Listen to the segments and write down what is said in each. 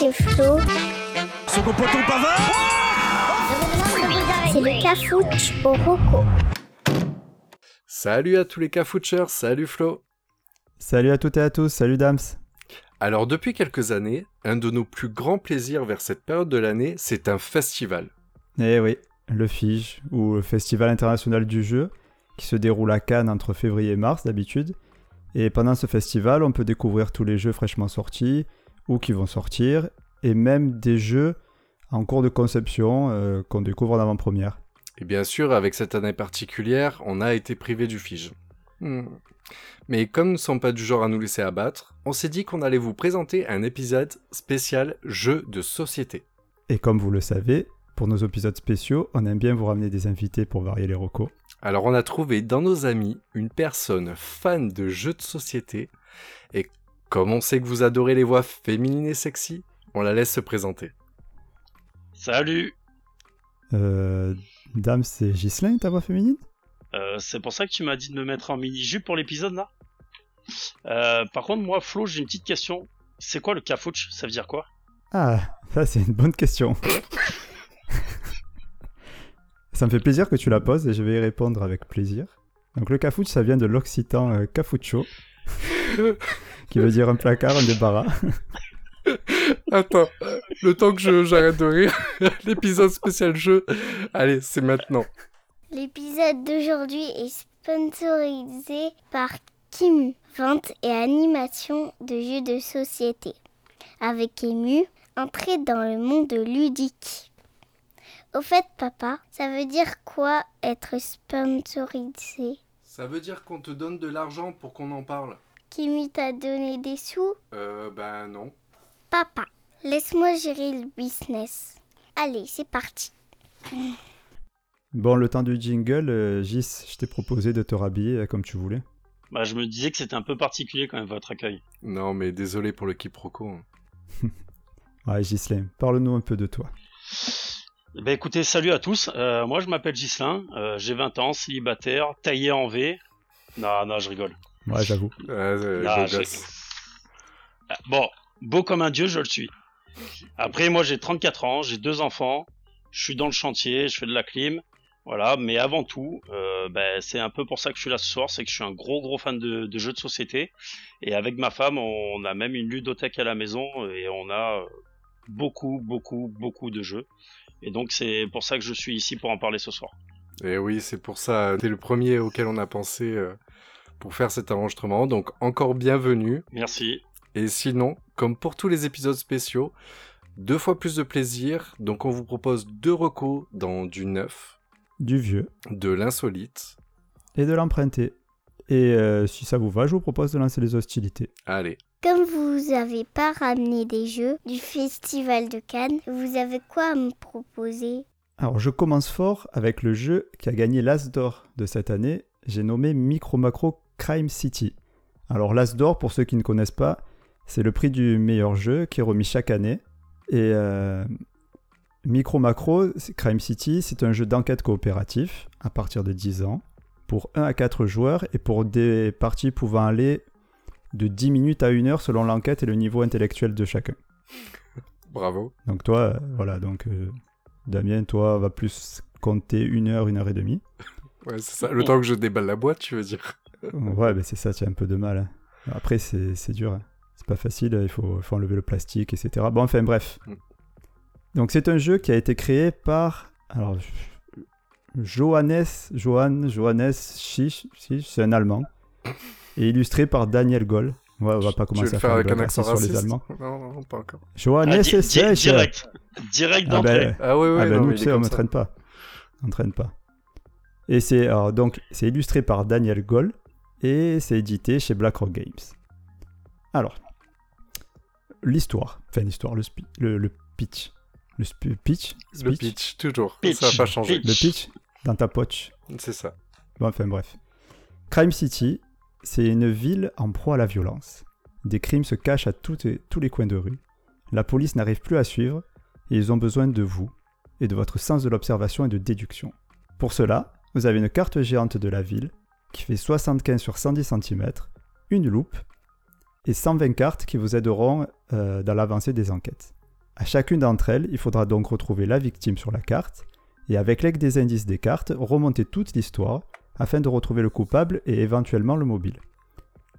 c'est Flo. Second poteau Pavard C'est le cafouche au roco. Salut à tous les cafoucheurs, salut Flo. Salut à toutes et à tous, salut Dams. Alors depuis quelques années, un de nos plus grands plaisirs vers cette période de l'année, c'est un festival. Eh oui, le FIGE, ou le Festival international du jeu, qui se déroule à Cannes entre février et mars d'habitude. Et pendant ce festival, on peut découvrir tous les jeux fraîchement sortis ou qui vont sortir, et même des jeux en cours de conception euh, qu'on découvre en avant-première. Et bien sûr, avec cette année particulière, on a été privé du Fige. Hmm. Mais comme nous ne sommes pas du genre à nous laisser abattre, on s'est dit qu'on allait vous présenter un épisode spécial jeu de société. Et comme vous le savez, pour nos épisodes spéciaux, on aime bien vous ramener des invités pour varier les recos. Alors on a trouvé dans nos amis une personne fan de jeux de société, et comme on sait que vous adorez les voix féminines et sexy, on la laisse se présenter. Salut Euh, Dame, c'est Ghislain, ta voix féminine? Euh, C'est pour ça que tu m'as dit de me mettre en mini-jupe pour l'épisode là Euh, Par contre, moi, Flo, j'ai une petite question. C'est quoi le cafouche? Ça veut dire quoi? Ah, ça c'est une bonne question. ça me fait plaisir que tu la poses et je vais y répondre avec plaisir. Donc le cafouche, ça vient de l'occitan euh, cafuccio, qui veut dire un placard, un débarras. Attends, le temps que je- j'arrête de rire, l'épisode spécial jeu, allez, c'est maintenant. L'épisode d'aujourd'hui est sponsorisé par Kim, vente et animation de jeux de société. Avec Emu, entrez dans le monde ludique. Au fait, papa, ça veut dire quoi être sponsorisé? Ça veut dire qu'on te donne de l'argent pour qu'on en parle Kimi t'a donné des sous Euh, ben non. Papa, laisse-moi gérer le business. Allez, c'est parti. Bon, le temps du jingle, euh, Gis, je t'ai proposé de te rhabiller euh, comme tu voulais. Bah, je me disais que c'était un peu particulier quand même votre accueil. Non, mais désolé pour le quiproquo. hein. Ouais, Ghislain, parle-nous un peu de toi. Bah écoutez, salut à tous. Euh, moi, je m'appelle Ghislain. euh, j'ai 20 ans, célibataire, taillé en V. Non, non, je rigole. Ouais, j'avoue. Euh, Ah, beau je- gosse. Ah, Bon, beau comme un dieu, je le suis. Après, moi, j'ai 34 ans, j'ai deux enfants, je suis dans le chantier, je fais de la clim, voilà. Mais avant tout, euh, ben, c'est un peu pour ça que je suis là ce soir, c'est que je suis un gros gros fan de, de jeux de société. Et avec ma femme, on a même une ludothèque à la maison et on a euh, beaucoup beaucoup beaucoup de jeux. Et donc, c'est pour ça que je suis ici pour en parler ce soir. Et oui, c'est pour ça, t'es le premier auquel on a pensé euh, pour faire cet enregistrement, donc encore bienvenue. Merci. Et sinon, comme pour tous les épisodes spéciaux, deux fois plus de plaisir, donc on vous propose deux recos dans du neuf, Du vieux de l'insolite. et de l'emprunter. Et euh, si ça vous va, je vous propose de lancer les hostilités. Allez, Comme vous avez pas ramené des jeux du Festival de Cannes, vous avez quoi à me proposer? Alors, je commence fort avec le jeu qui a gagné l'As d'or de cette année. J'ai nommé Micro Macro Crime City. Alors, l'As d'or, pour ceux qui ne connaissent pas, c'est le prix du meilleur jeu qui est remis chaque année. Et euh, Micro Macro Crime City, c'est un jeu d'enquête coopératif à partir de 10 ans pour 1 à 4 joueurs et pour des parties pouvant aller de 10 minutes à 1 heure selon l'enquête et le niveau intellectuel de chacun. bravo. Donc toi, euh, voilà, donc euh, Damien, toi, va plus compter une heure, une heure et demie. Ouais, c'est ça, le temps que je déballe la boîte, tu veux dire. ouais, ben c'est ça, tu as un peu de mal. hein. Après, c'est c'est dur. hein. C'est pas facile, il faut, faut enlever le plastique, etc. Bon, enfin, bref. Mm. Donc c'est un jeu qui a été créé par... Alors, Johannes, Johann, Johannes Schisch, Schisch, c'est un Allemand, et illustré par Daniel Goll. Ouais, on va pas tu veux commencer à faire faire avec un accent sur les Allemands. non, non, pas encore. Johannes Ah, di- direct, direct Ah d'entrée. ben, Ah oui, oui, ah ben non, nous, tu sais, on ne traîne pas. On ne traîne pas. Et c'est alors, donc c'est illustré par Daniel Goll et c'est édité chez BlackRock Games. Alors, l'histoire, enfin l'histoire, le, le, le pitch. Le pitch? Le pitch, toujours. Pitch. Ça n'a pas changé. Pitch. Le pitch? Dans ta poche. C'est ça. Bon, enfin bref. Crime City, c'est une ville en proie à la violence. Des crimes se cachent à toutes et- tous les coins de rue. La police n'arrive plus à suivre et ils ont besoin de vous et de votre sens de l'observation et de déduction. Pour cela, vous avez une carte géante de la ville qui fait 75 sur 110 cm, une loupe et 120 cartes qui vous aideront euh, dans l'avancée des enquêtes. À chacune d'entre elles, il faudra donc retrouver la victime sur la carte et avec l'aide des indices des cartes, remonter toute l'histoire afin de retrouver le coupable et éventuellement le mobile.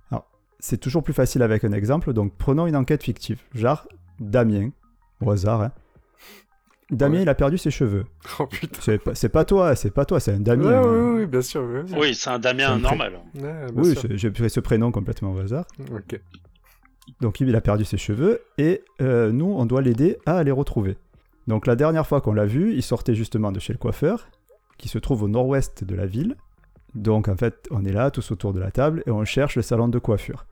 Alors, c'est toujours plus facile avec un exemple, donc prenons une enquête fictive, genre Damien, au hasard. hein. Damien, Ouais. il a perdu ses cheveux. Oh putain. C'est pas, c'est pas toi, c'est pas toi, c'est un Damien. ouais, hein. ouais, ouais, bien sûr. Oui, c'est un Damien C'est un normal. Ouais, Oui, j'ai pris ce prénom complètement au hasard. Ok. Donc il a perdu ses cheveux et euh, nous, on doit l'aider à les retrouver. Donc la dernière fois qu'on l'a vu, il sortait justement de chez le coiffeur, qui se trouve au nord-ouest de la ville. Donc en fait, on est là, tous autour de la table, et on cherche le salon de coiffure.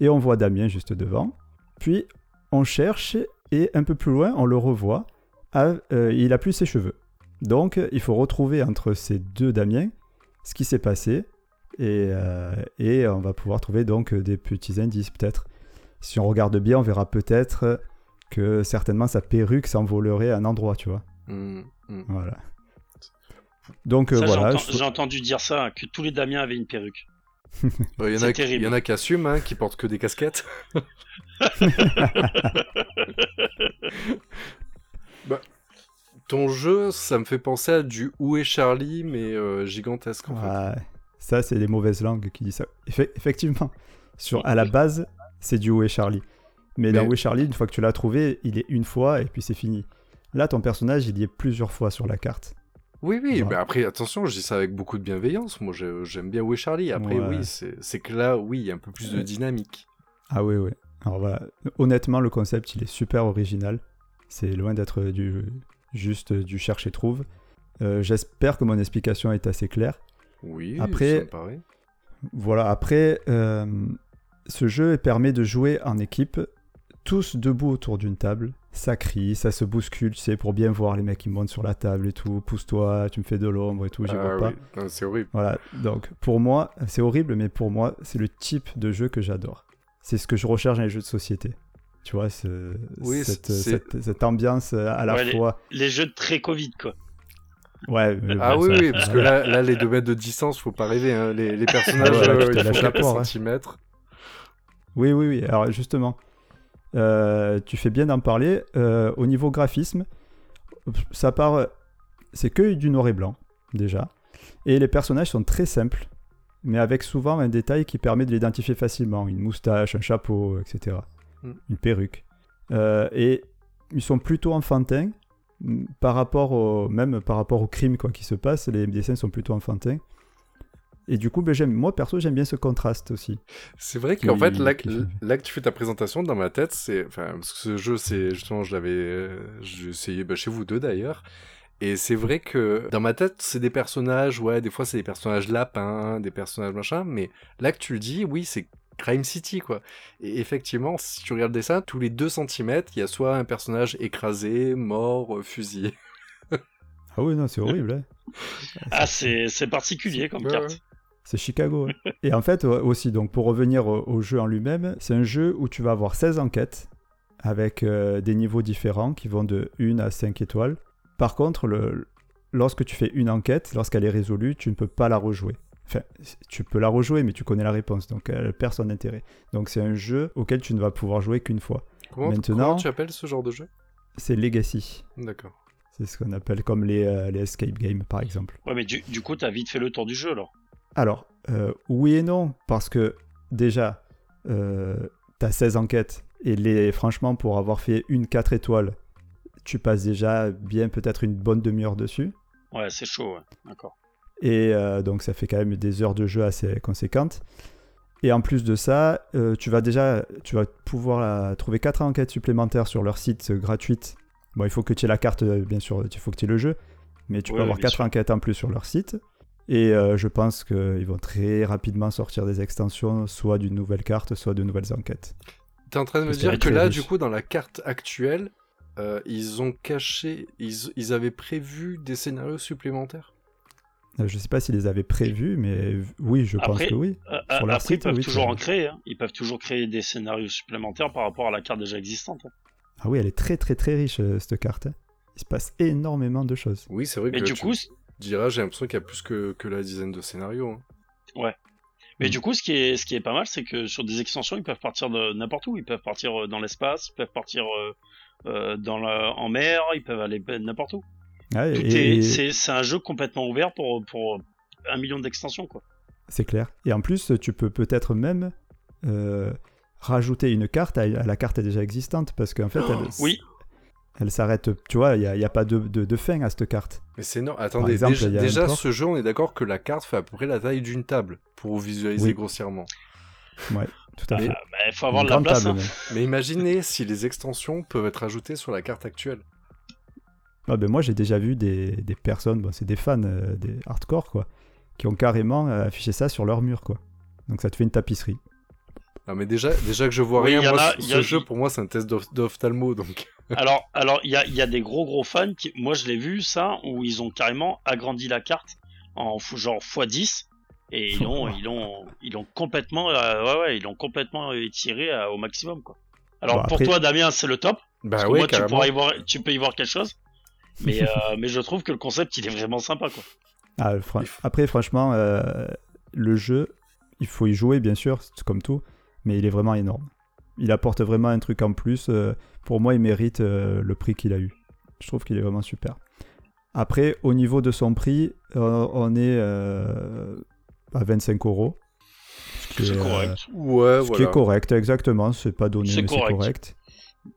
Et on voit Damien juste devant. Puis on cherche, et un peu plus loin, on le revoit. Euh, il a plus ses cheveux. Donc il faut retrouver entre ces deux Damien ce qui s'est passé. Et, euh, et on va pouvoir trouver donc des petits indices peut-être. Si on regarde bien, on verra peut-être que certainement sa perruque s'envolerait à un endroit, tu vois. Hmm, hmm. Voilà. Donc euh, Ça, voilà. je- j'ai entendu dire ça, que tous les Damiens avaient une perruque. Ouais, Il y, en C'est a, terrible. il y en a qui assument, hein, qui portent que des casquettes. Bah, ton jeu, ça me fait penser à du Où est Charlie, mais euh, gigantesque en fait. Ouais, ça, c'est les mauvaises langues qui disent ça. Effe- effectivement, sur, à la base, c'est du Où est Charlie. Mais, dans Mais- Où est Charlie, une fois que tu l'as trouvé, il est une fois et puis c'est fini. Là, ton personnage, il y est plusieurs fois sur la carte. Oui, oui, mais après, attention, je dis ça avec beaucoup de bienveillance. Moi, j'ai- j'aime bien Où est Charlie. Après, Ouais. oui, c'est que là, oui, il y a un peu plus de dynamique. Ah oui, oui. Alors voilà, honnêtement, le concept, il est super original. C'est loin d'être du, juste du cherche et trouve. Euh, J'espère que mon explication est assez claire. Oui, Après- ça me paraît. Voilà, après, euh, ce jeu permet de jouer en équipe, tous debout autour d'une table. Ça crie, ça se bouscule, tu sais, pour bien voir les mecs qui montent sur la table et tout. Pousse-toi, tu me fais de l'ombre et tout, j'y Ah vois oui. C'est horrible. Voilà, donc pour moi, c'est horrible, mais pour moi, c'est le type de jeu que j'adore. C'est ce que je recherche dans les jeux de société. Tu vois, ce- Oui, cette, c'est- cette- cette ambiance à la Ouais, les- fois. Les jeux de très Covid, quoi. Ouais, mais Ah oui, oui, parce que là, là, les deux mètres de distance, faut pas rêver. hein. Les, les personnages, Ouais, là, euh, ils font quelques hein. centimètres. Oui, oui, oui. Alors justement, euh, tu fais bien d'en parler. Euh, au niveau graphisme, ça part. C'est que du noir et blanc, déjà. Et les personnages sont très simples, mais avec souvent un détail qui permet de l'identifier facilement. Une moustache, un chapeau, etc. Mm. Une perruque. Euh, et ils sont plutôt enfantins. mm, Par rapport au, même par rapport au crime quoi, qui se passe, les dessins sont plutôt enfantins. Et du coup, ben, j'aime, moi perso, j'aime bien ce contraste aussi. C'est vrai qu'en fait, là, que tu fais ta présentation, dans ma tête, c'est. Enfin, parce que ce jeu, c'est justement, je l'avais. euh, J'ai essayé bah, chez vous deux d'ailleurs. Et c'est vrai que dans ma tête, c'est des personnages, ouais, des fois c'est des personnages lapins, des personnages machin, mais là que tu le dis, oui, c'est Crime City, quoi. Et effectivement, si tu regardes le dessin, tous les deux centimètres, il y a soit un personnage écrasé, mort, euh, fusillé. Ah oui, non, c'est horrible. hein. Ah, c'est c'est particulier comme Ouais, carte. ouais. C'est Chicago. hein. Et en fait, aussi, donc pour revenir au, au jeu en lui-même, c'est un jeu où tu vas avoir 16 enquêtes avec euh, des niveaux différents qui vont de 1 à 5 étoiles. Par contre, le, lorsque tu fais une enquête, lorsqu'elle est résolue, tu ne peux pas la rejouer. Enfin, tu peux la rejouer, mais tu connais la réponse, donc elle perd son intérêt. Donc c'est un jeu auquel tu ne vas pouvoir jouer qu'une fois. Comment, Maintenant- comment tu appelles ce genre de jeu? C'est Legacy. D'accord. C'est ce qu'on appelle comme les, euh, les escape games, par exemple. Ouais, mais du, du coup, t'as vite fait le tour du jeu, alors. Alors, euh, oui et non, parce que déjà, euh, tu as 16 enquêtes, et les, franchement, pour avoir fait une 4 étoiles, tu passes déjà bien peut-être une bonne demi-heure dessus. Ouais, c'est chaud, ouais. D'accord. Et euh, donc, ça fait quand même des heures de jeu assez conséquentes. Et en plus de ça, euh, tu vas déjà tu vas pouvoir euh, trouver 4 enquêtes supplémentaires sur leur site euh, gratuite. Bon, il faut que tu aies la carte, euh, bien sûr, il faut que tu aies le jeu, mais tu Ouais, peux avoir bien 4 sûr. enquêtes en plus sur leur site. Et euh, je pense qu'ils vont très rapidement sortir des extensions, soit d'une nouvelle carte, soit de nouvelles enquêtes. T'es en train de me dire que là, du coup, dans la carte actuelle, euh, ils ont caché, ils, ils avaient prévu des scénarios supplémentaires? Euh, Je sais pas s'ils les avaient prévus, mais oui, je pense que oui. Euh, Sur leur après, site, ils peuvent oui, toujours en créer. hein. Ils peuvent toujours créer des scénarios supplémentaires par rapport à la carte déjà existante. hein. Ah oui, elle est très très très riche, euh, cette carte. hein. Il se passe énormément de choses. Oui, c'est vrai Mais que du tu coup, diras, j'ai l'impression qu'il y a plus que, que la dizaine de scénarios. hein. Mais Mm. du coup, ce qui est, ce qui est pas mal, c'est que sur des extensions, ils peuvent partir de n'importe où. Ils peuvent partir euh, dans l'espace, ils peuvent partir euh, euh, dans la, en mer, ils peuvent aller n'importe où. Ouais, et- c'est, un jeu complètement ouvert pour, pour un million d'extensions, quoi. C'est clair. Et en plus, tu peux peut-être même euh, rajouter une carte à, à la carte déjà existante parce qu'en fait, elle, Oh, Oui, elle s'arrête. Tu vois, il n'y a, il y a pas de, de- de fin à cette carte. Mais c'est non. Attendez, exemple, déjà, déjà, ce jeu, on est d'accord que la carte fait à peu près la taille d'une table pour vous visualiser Oui. grossièrement. Ouais, tout à Mais- fait. bah, il faut avoir Une de la grande place. table, hein. Mais imaginez si les extensions peuvent être ajoutées sur la carte actuelle. Ah ben moi, j'ai déjà vu des, des personnes, bon, c'est des fans, euh, des hardcore, quoi, qui ont carrément euh, affiché ça sur leur mur, quoi. Donc ça te fait une tapisserie. Non, mais déjà, déjà que je vois Oui, rien, moi, a- ce, y ce a- jeu, pour moi, c'est un test d'oph- d'ophtalmo, donc. Alors, alors, il y a, il y a des gros gros fans qui, moi je l'ai vu ça, où ils ont carrément agrandi la carte en genre x10 et ils l'ont, ils l'ont, ils l'ont complètement, euh, ouais ouais, ils l'ont complètement étiré euh, au maximum quoi. Alors Bon, pour après- toi Damien c'est le top, Bah parce que ouais, moi tu pourras y voir, tu peux y voir quelque chose, mais euh, mais je trouve que le concept il est vraiment sympa quoi. Ah, fran- Après, franchement, euh, le jeu, il faut y jouer, bien sûr, c'est comme tout, mais il est vraiment énorme. Il apporte vraiment un truc en plus. euh, pour moi, il mérite euh, le prix qu'il a eu. Je trouve qu'il est vraiment super. Après, au niveau de son prix, on est euh, à 25 euros. Ce qui C'est est, euh, correct, Ouais, ce qui voilà. est correct, exactement. C'est pas donné, mais c'est correct. correct.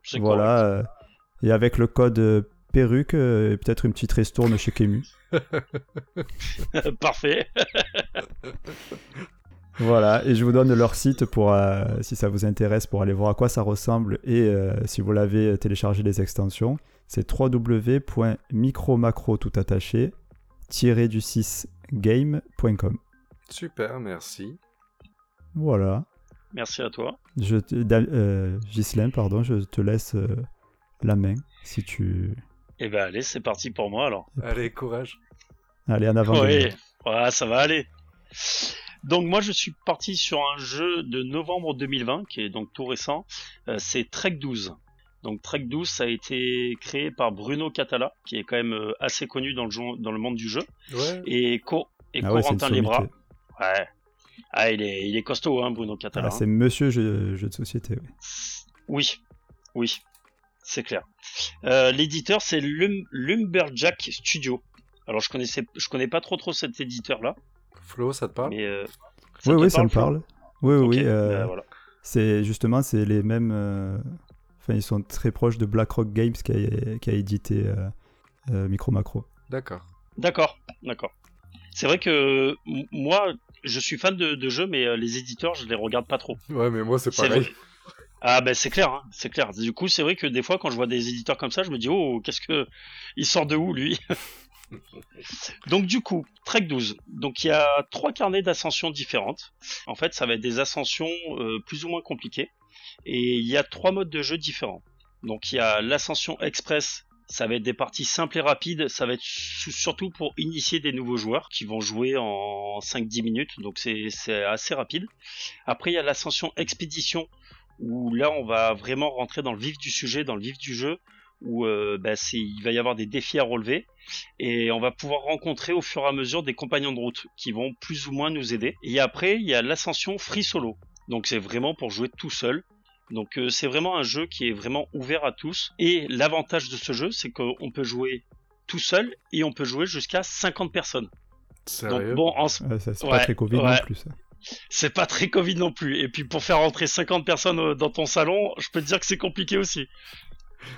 c'est Voilà. euh, et avec le code perruque euh, et peut-être une petite ristourne chez Kemu. parfait. Voilà, et je vous donne leur site pour, euh, si ça vous intéresse, pour aller voir à quoi ça ressemble et euh, si vous l'avez téléchargé les extensions, c'est www.micromacro tout attaché du 6 game.com. Super, merci. Voilà. Merci à toi. Je te, euh, pardon, je te laisse euh, la main si tu. Et ben allez c'est parti pour moi alors. Allez, courage. Allez, en avant. Oui, ça va aller. Donc moi je suis parti sur un jeu de novembre 2020 qui est donc tout récent. Euh, c'est Trek 12. Donc Trek 12 ça a été créé par Bruno Catala qui est quand même euh, assez connu dans le, jeu- dans le monde du jeu Ouais. et, Co- et Ah ouais, Corentin Lebras. sommité. Ouais. Ah il est il est costaud hein Bruno Catala. Ah, c'est monsieur jeu, jeu de société. oui. Oui, oui, c'est clair. Euh, L'éditeur c'est Lum- Lumberjack Studio. Alors je connaissais, je connais pas trop trop cet éditeur là, Flo, ça te parle? Mais euh, Oui, te oui, ça me Flo? parle. Oui, oui, Ok, oui. euh, ben voilà. C'est justement, c'est les mêmes. euh, Enfin, ils sont très proches de BlackRock Games qui a, qui a édité euh, euh, Micro Macro. D'accord. D'accord, d'accord. C'est vrai que moi, je suis fan de, de jeux, mais euh, les éditeurs, je les regarde pas trop. Ouais, mais moi, c'est C'est pareil. vrai. Ah ben c'est clair, hein, c'est clair. Du coup, c'est vrai que des fois, quand je vois des éditeurs comme ça, je me dis oh, qu'est-ce que il sort de où lui? Donc du coup, Trek 12. Donc il y a trois carnets d'ascension différentes. En fait, ça va être des ascensions euh, plus ou moins compliquées, et il y a trois modes de jeu différents. Donc il y a l'ascension express. Ça va être des parties simples et rapides, ça va être surtout pour initier des nouveaux joueurs qui vont jouer en 5-10 minutes, donc c'est c'est assez rapide. Après il y a l'ascension expédition, où là on va vraiment rentrer dans le vif du sujet, dans le vif du jeu, où euh, bah, il va y avoir des défis à relever et on va pouvoir rencontrer au fur et à mesure des compagnons de route qui vont plus ou moins nous aider. Et après il y a l'ascension free solo, donc c'est vraiment pour jouer tout seul. Donc euh, c'est vraiment un jeu qui est vraiment ouvert à tous. Et l'avantage de ce jeu, c'est qu'on peut jouer tout seul et on peut jouer jusqu'à 50 personnes. Sérieux? Donc bon, en, Ouais, c'est Ouais, pas très Covid non ouais. plus. ça. C'est pas très Covid non plus. Et puis pour faire rentrer 50 personnes euh, dans ton salon, je peux te dire que c'est compliqué aussi.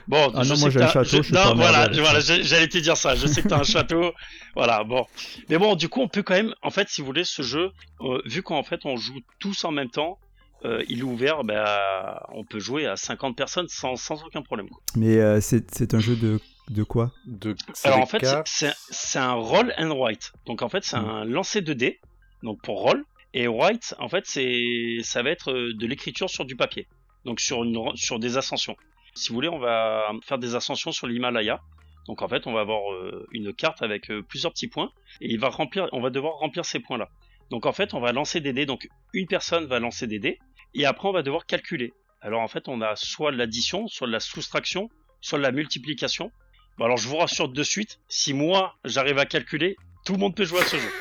Bon, Ah je non, sais moi, j'ai un château, je suis non, pas voilà, voilà, j'allais te dire ça. Je sais que t'as un château, voilà, bon. Mais bon, du coup, on peut quand même, en fait, si vous voulez, ce jeu, euh, vu qu'en fait on joue tous en même temps, euh, il est ouvert, bah, on peut jouer à 50 personnes sans, sans aucun problème. quoi. Mais euh, c'est c'est un jeu de, de quoi? De... Alors en fait, c'est c'est un roll and write. Donc en fait, c'est un lancer de dés, donc pour roll. Et write, en fait, c'est ça va être euh, de l'écriture sur du papier, donc sur une sur des ascensions. Si vous voulez, on va faire des ascensions sur l'Himalaya. Donc en fait, on va avoir euh, une carte avec euh, plusieurs petits points et il va remplir, on va devoir remplir ces points-là. Donc en fait, on va lancer des dés. Donc une personne va lancer des dés et après on va devoir calculer. Alors en fait, on a soit l'addition, soit la soustraction, soit la multiplication. Bon alors je vous rassure de suite, si moi j'arrive à calculer, tout le monde peut jouer à ce jeu.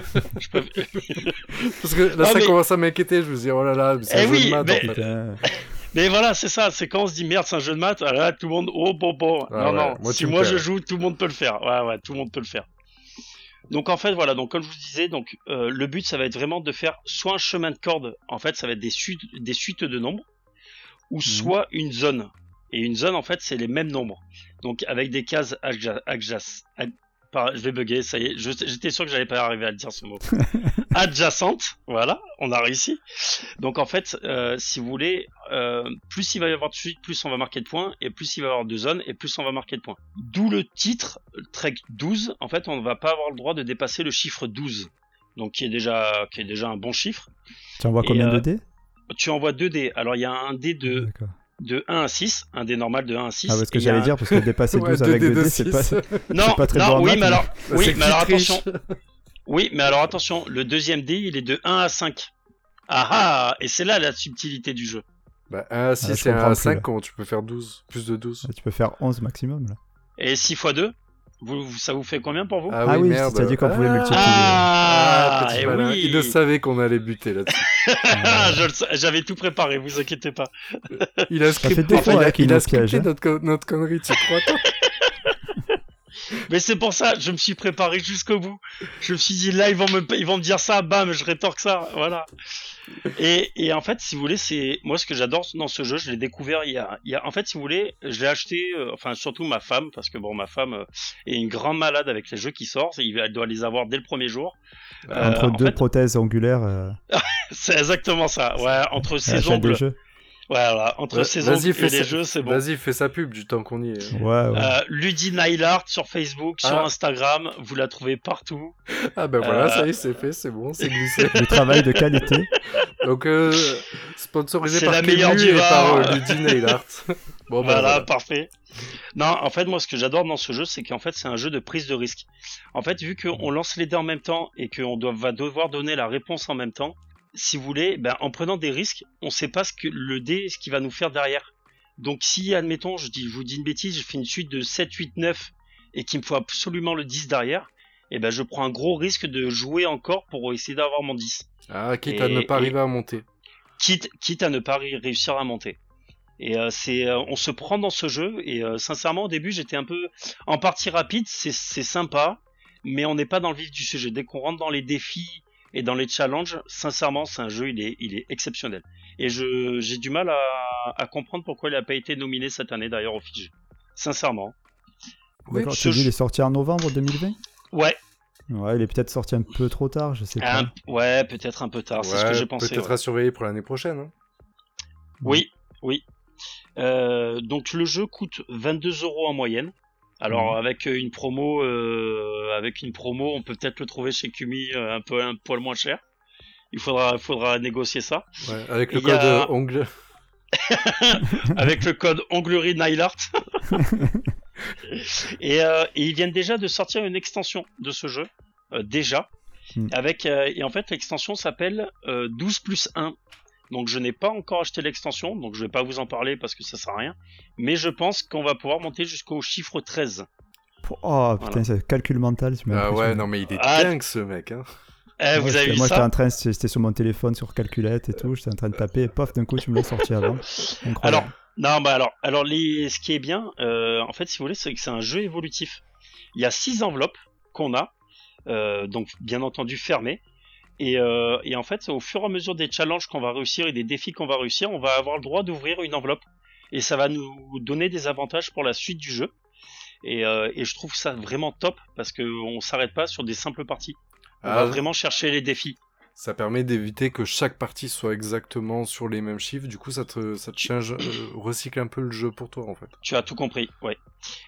Parce que là, Ah, ça mais- commence à m'inquiéter. Je me dis, oh là là, c'est Eh un jeu de maths, mais- en fait. Putain. Mais voilà, c'est ça, c'est quand on se dit merde, c'est un jeu de maths, ah là, tout le monde, oh bon bon. Ah non, ouais, non, moi, si moi je joue, tout le monde peut le faire. Ouais, ouais, tout le monde peut le faire. Donc en fait, voilà, donc comme je vous disais, donc euh, le but ça va être vraiment de faire soit un chemin de corde, en fait ça va être des suites, des suites de nombres, ou soit une zone. Et une zone en fait c'est les mêmes nombres. Donc avec des cases adja- je vais bugger, ça y est, j'étais sûr que j'allais pas arriver à dire ce mot. Adjacentes, voilà, on a réussi. Donc en fait, euh, si vous voulez, euh, plus il va y avoir de suite, plus on va marquer de points, et plus il va y avoir de zones, et plus on va marquer de points. D'où le titre, Trek 12, en fait on ne va pas avoir le droit de dépasser le chiffre 12. Donc qui est déjà, qui est déjà un bon chiffre. Tu envoies combien euh, de dés? Tu envoies 2 dés. Alors il y a un dé de, D'accord. De 1 à 6, un dé normal de 1 à 6. Ah, ouais, ce que j'allais un- dire, parce que dépasser Ouais, 12 deux avec dés 2 de dés, c'est pas. Non, pas très non, bon oui, mais mais- alors, oui, mais attention. Oui, mais alors attention, le deuxième dé, il est de 1 à 5. Ah ah, et c'est là la subtilité du jeu. Bah, 1 à 6 Ah, et 1 comprends à plus, 5, là. comment tu peux faire 12 Plus de 12 Tu peux faire 11 maximum, là. Et 6 x 2, vous, vous- ça vous fait combien pour vous Ah oui, merde. t'as dit qu'on pouvait multiplier. Ah, Ah, petit eh malin. oui. Il le savait qu'on allait buter là-dessus. Ah, J'avais tout préparé, vous inquiétez pas. Il a fait scripté, deux fois, il a, hein, il a scripté hein. notre, notre connerie, tu crois Mais c'est pour ça, je me suis préparé jusqu'au bout. Je me suis dit là, ils vont me, ils vont me dire ça, bam, je rétorque ça, voilà. Et, et en fait, si vous voulez, c'est moi ce que j'adore dans ce jeu. Je l'ai découvert il y a, il y a, en fait, si vous voulez, je l'ai acheté, euh, enfin surtout ma femme, parce que bon, ma femme euh, est une grande malade avec les jeux qui sortent. Elle doit les avoir dès le premier jour. Euh, Entre en deux fait, prothèses angulaires, euh, c'est exactement ça. Ouais, entre ses ongles. Voilà, entre Ouais, fais et les jeux, c'est bon. Vas-y, fais sa pub du temps qu'on y est. Ouais, ouais. Euh, Ludie Nailart sur Facebook, sur Ah. Instagram, vous la trouvez partout. Ah ben voilà, Euh, ça y est, c'est fait, c'est bon, c'est glissé. Du travail de qualité. Donc, euh, sponsorisé C'est par la meilleure du et par euh, Ludie Nailart. bon, ben voilà, voilà. parfait. Non, en fait, moi, ce que j'adore dans ce jeu, c'est qu'en fait, c'est un jeu de prise de risque. En fait, vu qu'on lance les dés en même temps et qu'on doit, va devoir donner la réponse en même temps, si vous voulez, ben, en prenant des risques, on sait pas ce que le dé, ce qu'il va nous faire derrière. Donc, si, admettons, je dis, je vous dis une bêtise, je fais une suite de 7, 8, 9 et qu'il me faut absolument le 10 derrière, et ben, je prends un gros risque de jouer encore pour essayer d'avoir mon 10. Ah, quitte à ne pas arriver à monter. quitte, quitte à ne pas ré- réussir à monter. Et euh, c'est, euh, on se prend dans ce jeu. Et euh, sincèrement, au début, j'étais un peu en partie rapide. C'est, c'est sympa, mais on n'est pas dans le vif du sujet. Dès qu'on rentre dans les défis et dans les challenges, sincèrement, c'est un jeu, il est, il est exceptionnel. Et je, j'ai du mal à, à comprendre pourquoi il n'a pas été nominé cette année d'ailleurs au Fiji. Sincèrement. D'accord, ce tu dis, jeu- il est sorti en novembre 2020 Ouais, Ouais, il est peut-être sorti un peu trop tard, je sais pas. un- ouais, peut-être un peu tard. c'est ce que j'ai pensé. Peut-être ouais. à surveiller pour l'année prochaine. hein. Oui, oui. Euh, donc le jeu coûte 22 euros en moyenne. Alors avec euh, une promo, euh, avec une promo, on peut peut-être le trouver chez Kumi euh, un peu un poil moins cher. Il faudra, faudra négocier ça. Ouais, avec le a- code ongle. avec le code Onglerie Nailart. et, euh, et ils viennent déjà de sortir une extension de ce jeu, euh, déjà. Hmm. Avec, euh, et en fait, l'extension s'appelle euh, 12 plus 1. Donc je n'ai pas encore acheté l'extension, donc je vais pas vous en parler parce que ça sert à rien. Mais je pense qu'on va pouvoir monter jusqu'au chiffre 13. Oh putain, c'est calcul mental, tu m'as Ah ouais, non mais il est Ah. dingue ce mec. Hein. Eh, vous avez vu moi j'étais ça en train, j'étais sur mon téléphone sur calculette et tout, j'étais en train de taper, et pof, d'un coup tu me l'as sorti avant. Incroyable. Alors, non, bah alors, alors les, ce qui est bien, euh, en fait, si vous voulez, c'est que c'est un jeu évolutif. Il y a six enveloppes qu'on a, euh, donc bien entendu fermées. Et, euh, et en fait, au fur et à mesure des challenges qu'on va réussir et des défis qu'on va réussir, on va avoir le droit d'ouvrir une enveloppe. Et ça va nous donner des avantages pour la suite du jeu. Et, euh, et je trouve ça vraiment top parce qu'on s'arrête pas sur des simples parties. On Ah. va vraiment chercher les défis. Ça permet d'éviter que chaque partie soit exactement sur les mêmes chiffres. Du coup, ça te, ça te change, euh, recycle un peu le jeu pour toi en fait. Tu as tout compris, ouais.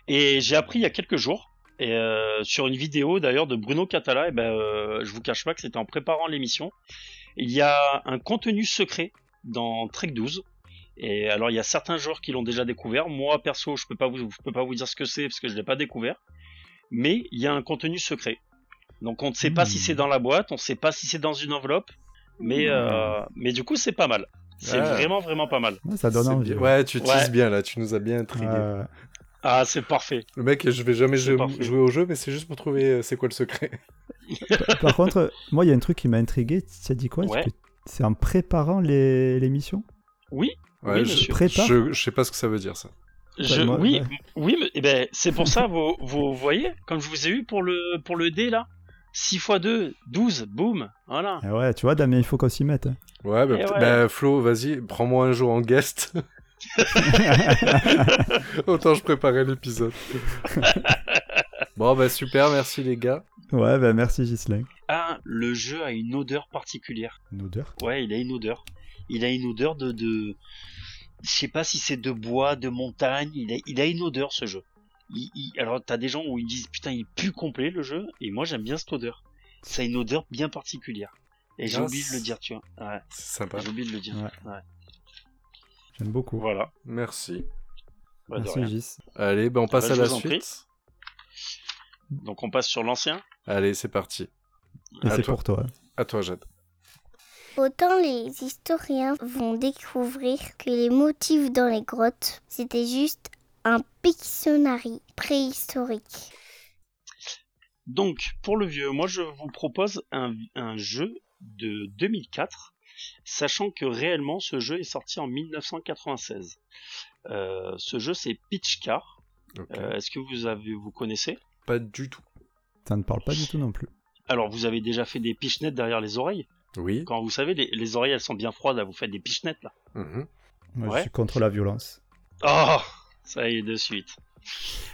Et j'ai appris il y a quelques jours, et euh, sur une vidéo d'ailleurs de Bruno Catala, et ben, euh, je vous cache pas que c'était en préparant l'émission. Il y a un contenu secret dans Trek 12. Et alors il y a certains joueurs qui l'ont déjà découvert. Moi perso, je peux pas vous, je peux pas vous dire ce que c'est parce que je l'ai pas découvert. Mais il y a un contenu secret. Donc on ne sait pas Hmm. si c'est dans la boîte, on ne sait pas si c'est dans une enveloppe, mais euh, mais du coup c'est pas mal. C'est Ouais. vraiment vraiment pas mal. Ça donne envie. Ouais, tu teases Ouais. bien là, tu nous as bien intrigué. Ah c'est parfait. Le mec, je vais jamais jouer, au jeu, mais c'est juste pour trouver euh, c'est quoi le secret. Par- Par contre, moi, il y a un truc qui m'a intrigué. Tu as dit quoi? Ouais. C'est en préparant les- l'émission Oui, Ouais, Oui, je. Prépare? Je, je sais pas ce que ça veut dire ça. je, moi, oui, ouais. oui, mais eh ben, c'est pour ça, vous, vous voyez, comme je vous ai eu pour le, pour le dé là, 6 x 2, 12, boum, voilà. Ah Ouais, tu vois, Damien, il faut qu'on s'y mette. hein. Ouais, bah, Eh ouais. bah, Flo, vas-y, prends-moi un jour en guest. Autant je préparais l'épisode. bon, bah super, merci les gars. Ouais, bah merci Gislain. Ah, le jeu a une odeur particulière. Une odeur? Ouais, il a une odeur. Il a une odeur de, de... je sais pas si c'est de bois, de montagne. Il a, il a une odeur ce jeu. Il- il- Alors t'as des gens où ils disent putain il pue complet le jeu, et moi j'aime bien cette odeur. Ça a une odeur bien particulière. Et j'ai oublié de le dire, tu vois. Ouais, C'est sympa. j'ai oublié de le dire. Ouais. Ouais. J'aime beaucoup. Voilà. Merci. Bah, merci. Gis. Allez, bah, on passe bah, à la suite. Donc on passe sur l'ancien. Allez, c'est parti. Et c'est pour toi. À toi, Jade. Autant les historiens vont découvrir que les motifs dans les grottes, c'était juste un Pictionary préhistorique. Donc, pour le vieux, moi je vous propose un, un jeu de 2004, sachant que réellement ce jeu est sorti en 1996. Euh, ce jeu c'est Pitch Car. Euh, Est-ce que vous avez, vous connaissez? Pas du tout. Ça ne parle pas du tout non plus. Alors vous avez déjà fait des pichenettes derrière les oreilles? Oui. Quand vous savez, les, les oreilles elles sont bien froides, là, vous faites des pichenettes là. Mhm. Moi, Ouais. je suis contre la violence. Oh, ça y est de suite.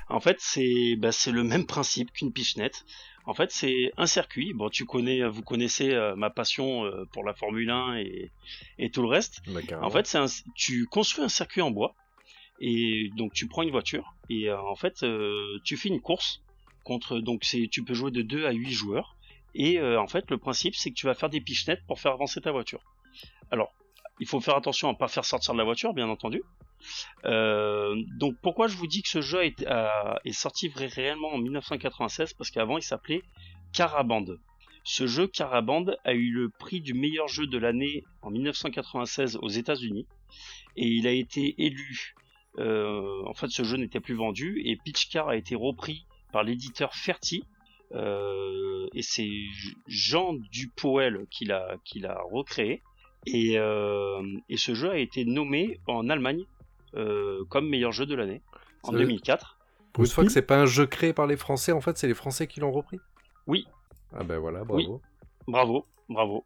En fait, c'est bah, c'est le même principe qu'une pichenette. En fait, c'est un circuit. Bon, tu connais, vous connaissez euh, ma passion euh, pour la Formule 1 et, et tout le reste. Bah. En fait, c'est un, tu construis un circuit en bois et donc tu prends une voiture et euh, en fait tu fais une course contre donc c'est tu peux jouer de 2 à 8 joueurs et en fait le principe c'est que tu vas faire des pichenettes pour faire avancer ta voiture. Alors, il faut faire attention à pas faire sortir de la voiture bien entendu. Euh, donc pourquoi je vous dis que ce jeu est sorti réellement en 1996 parce qu'avant il s'appelait Caraband. Ce jeu Caraband a eu le prix du meilleur jeu de l'année en 1996 aux États-Unis et il a été élu. euh, en fait, ce jeu n'était plus vendu et Pitch Car a été repris par l'éditeur Ferti euh, et c'est Jean Dupoel qui l'a recréé et, euh, et ce jeu a été nommé en Allemagne euh, comme meilleur jeu de l'année en Ça veut- 2004. Pour une fois que c'est pas un jeu créé par les Français, en fait, c'est les Français qui l'ont repris? Oui. Ah ben voilà, bravo. Bravo, bravo.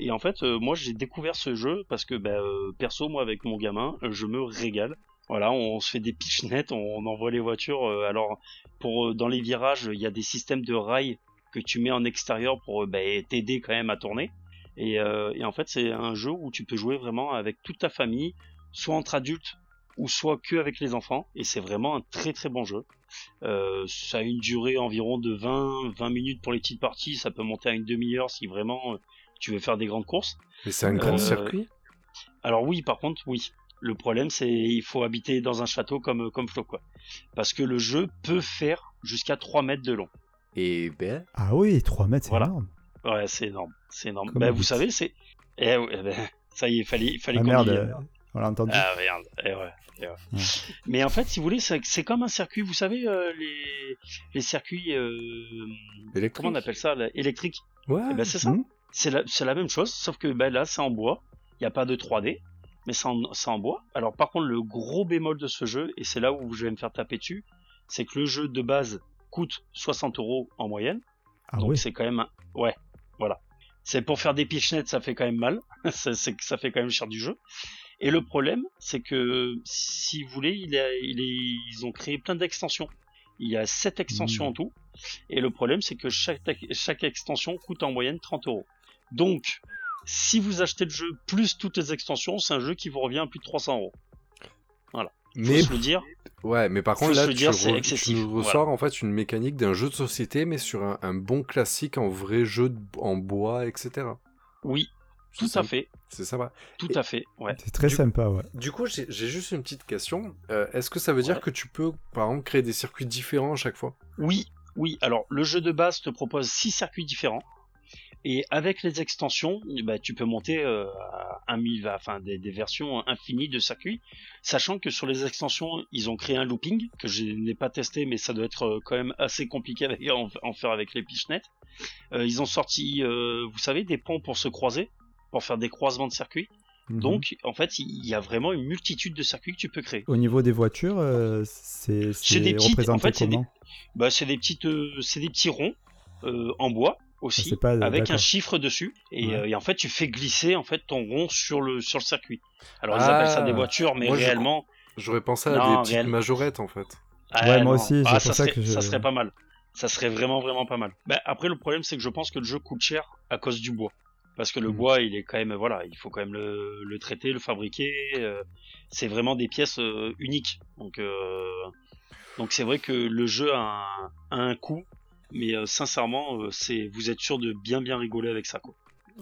Et en fait, euh, moi j'ai découvert ce jeu parce que bah, euh, perso, moi avec mon gamin, euh, je me régale. Voilà, on se fait des pichenettes, on envoie les voitures. alors, pour dans les virages, il y a des systèmes de rails que tu mets en extérieur pour bah, t'aider quand même à tourner. Et, euh, et en fait, c'est un jeu où tu peux jouer vraiment avec toute ta famille, soit entre adultes ou soit que avec les enfants. Et c'est vraiment un très très bon jeu. Euh, ça a une durée environ de 20, 20 minutes pour les petites parties. Ça peut monter à une demi-heure si vraiment euh, tu veux faire des grandes courses. Mais c'est un grand Euh, circuit? Alors oui, par contre, oui. Le problème, c'est il faut habiter dans un château comme comme Flo, quoi. Parce que le jeu peut faire jusqu'à 3 mètres de long. Et ben. Ah oui, 3 mètres, c'est Voilà. énorme. Ouais, c'est énorme, c'est énorme. Comme Bah, vous but. savez, c'est eh, ouais, eh ben, ça y est, fallait il fallait Ah qu'on merde, y aille. euh, on l'a entendu. Ah merde, eh ouais, eh ouais. Ouais. Mais en fait, si vous voulez, c'est comme un circuit. Vous savez euh, les les circuits euh, Électrique. comment on appelle ça, là, électriques? Ouais. Eh ben c'est ça. Hmm. C'est la, c'est la même chose, sauf que ben, là, c'est en bois. Il n'y a pas de 3D, mais c'est en, c'est en bois. Alors, par contre, le gros bémol de ce jeu, et c'est là où je vais me faire taper dessus, c'est que le jeu de base coûte 60 euros en moyenne. Ah donc, oui. c'est quand même. un- Ouais, voilà. C'est pour faire des pichenettes, ça fait quand même mal. ça fait quand même cher du jeu. Et le problème, c'est que si vous voulez, il a- il est- ils ont créé plein d'extensions. Il y a 7 extensions Mhm. en tout. Et le problème, c'est que chaque, chaque extension coûte en moyenne 30 euros. Donc, si vous achetez le jeu plus toutes les extensions, c'est un jeu qui vous revient à plus de 300 euros. Mais Faut se le dire. ouais, mais par faut contre là, tu, re- tu excessif, nous ressors en fait une mécanique d'un jeu de société, mais sur un, un bon classique en vrai jeu de- en bois, etc. Oui, tout à fait. C'est sympa. Tout à fait. Ouais. C'est très Du- sympa, ouais. Du coup, j'ai j'ai juste une petite question. Euh, Est-ce que ça veut dire Ouais. que tu peux, par exemple, créer des circuits différents à chaque fois? Oui, oui. Alors, le jeu de base te propose six circuits différents. Et avec les extensions, bah, tu peux monter euh, à un mille, enfin des, des, versions infinies de circuits, sachant que sur les extensions, ils ont créé un looping que je n'ai pas testé, mais ça doit être euh, quand même assez compliqué à en, en faire avec les pitchnet. Euh, ils ont sorti, euh, vous savez, des ponts pour se croiser, pour faire des croisements de circuits. Mhm. Donc, en fait, il y a vraiment une multitude de circuits que tu peux créer. Au niveau des voitures, euh, c'est représenté en fait, c'est des- Bah, des petites, des petits ronds en bois aussi, c'est pas- avec un chiffre dessus, et, Ouais. euh, et en fait, tu fais glisser en fait ton rond sur le sur le circuit. Alors ils Ah. appellent ça des voitures, mais Moi, réellement, J'aurais pensé à Non, des petites réel- majorettes en fait. ah, Ouais, moi aussi, c'est Ah, pour ça, ça serait, que je- ça serait pas mal. Ça serait vraiment vraiment pas mal. Bah, après, le problème, c'est que je pense que le jeu coûte cher à cause du bois. Parce que le Mhm. bois, il est quand même, voilà, il faut quand même le, le traiter, le fabriquer. euh, c'est vraiment des pièces euh, uniques. Donc, euh, donc c'est vrai que le jeu a un, a un coût, mais euh, sincèrement, euh, c'est, vous êtes sûr de bien bien rigoler avec ça, quoi.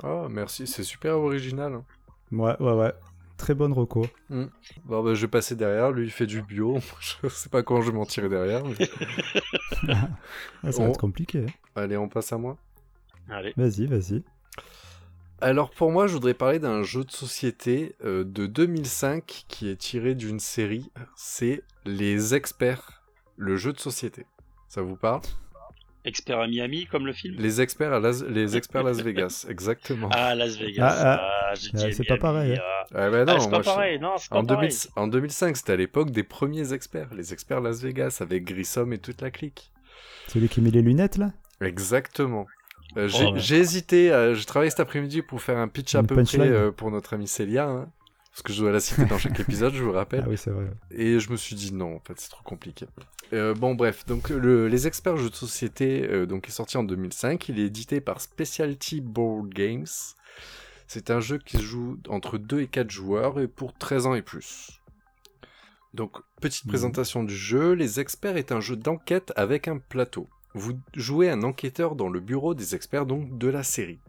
Oh, merci, c'est super original. hein. Ouais, ouais, ouais. Très bonne reco. Bon, bah, je vais passer derrière, lui il fait du bio. je sais pas quand je vais m'en tirer derrière. mais- Ah, ça va être compliqué. hein. Allez, on passe à moi. Allez. Vas-y, vas-y. Alors pour moi, je voudrais parler d'un jeu de société euh, de 2005 qui est tiré d'une série. C'est Les Experts, le jeu de société. Ça vous parle? Expert à Miami, comme le film. Les experts à Las... les experts Las Vegas, exactement. Ah, Las Vegas. Ah, Ah, dit Ah, c'est pas pareil, hein. ah. Ah bah Ah, non, c'est pas je- pareil, non, c'est pas En, pareil. 2000 en 2005, c'était à l'époque des premiers experts, les experts Las Vegas avec Grissom et toute la clique. Celui qui met les lunettes, là? Exactement. Euh, j'ai Oh, ouais. j'ai hésité, euh, j'ai travaillé cet après-midi pour faire un pitch à peu près euh, pour notre amie Célia, hein, parce que je dois la citer dans chaque épisode, je vous rappelle. Ah oui, c'est vrai. Et je me suis dit non, en fait, c'est trop compliqué. Euh, bon, bref, donc le- les experts jeux de société, euh, donc est sorti en 2005. Il est édité par Specialty Board Games. C'est un jeu qui se joue entre 2 et 4 joueurs et pour 13 ans et plus. Donc, petite Mhm. présentation du jeu. Les experts est un jeu d'enquête avec un plateau. Vous jouez un enquêteur dans le bureau des experts, donc de la série.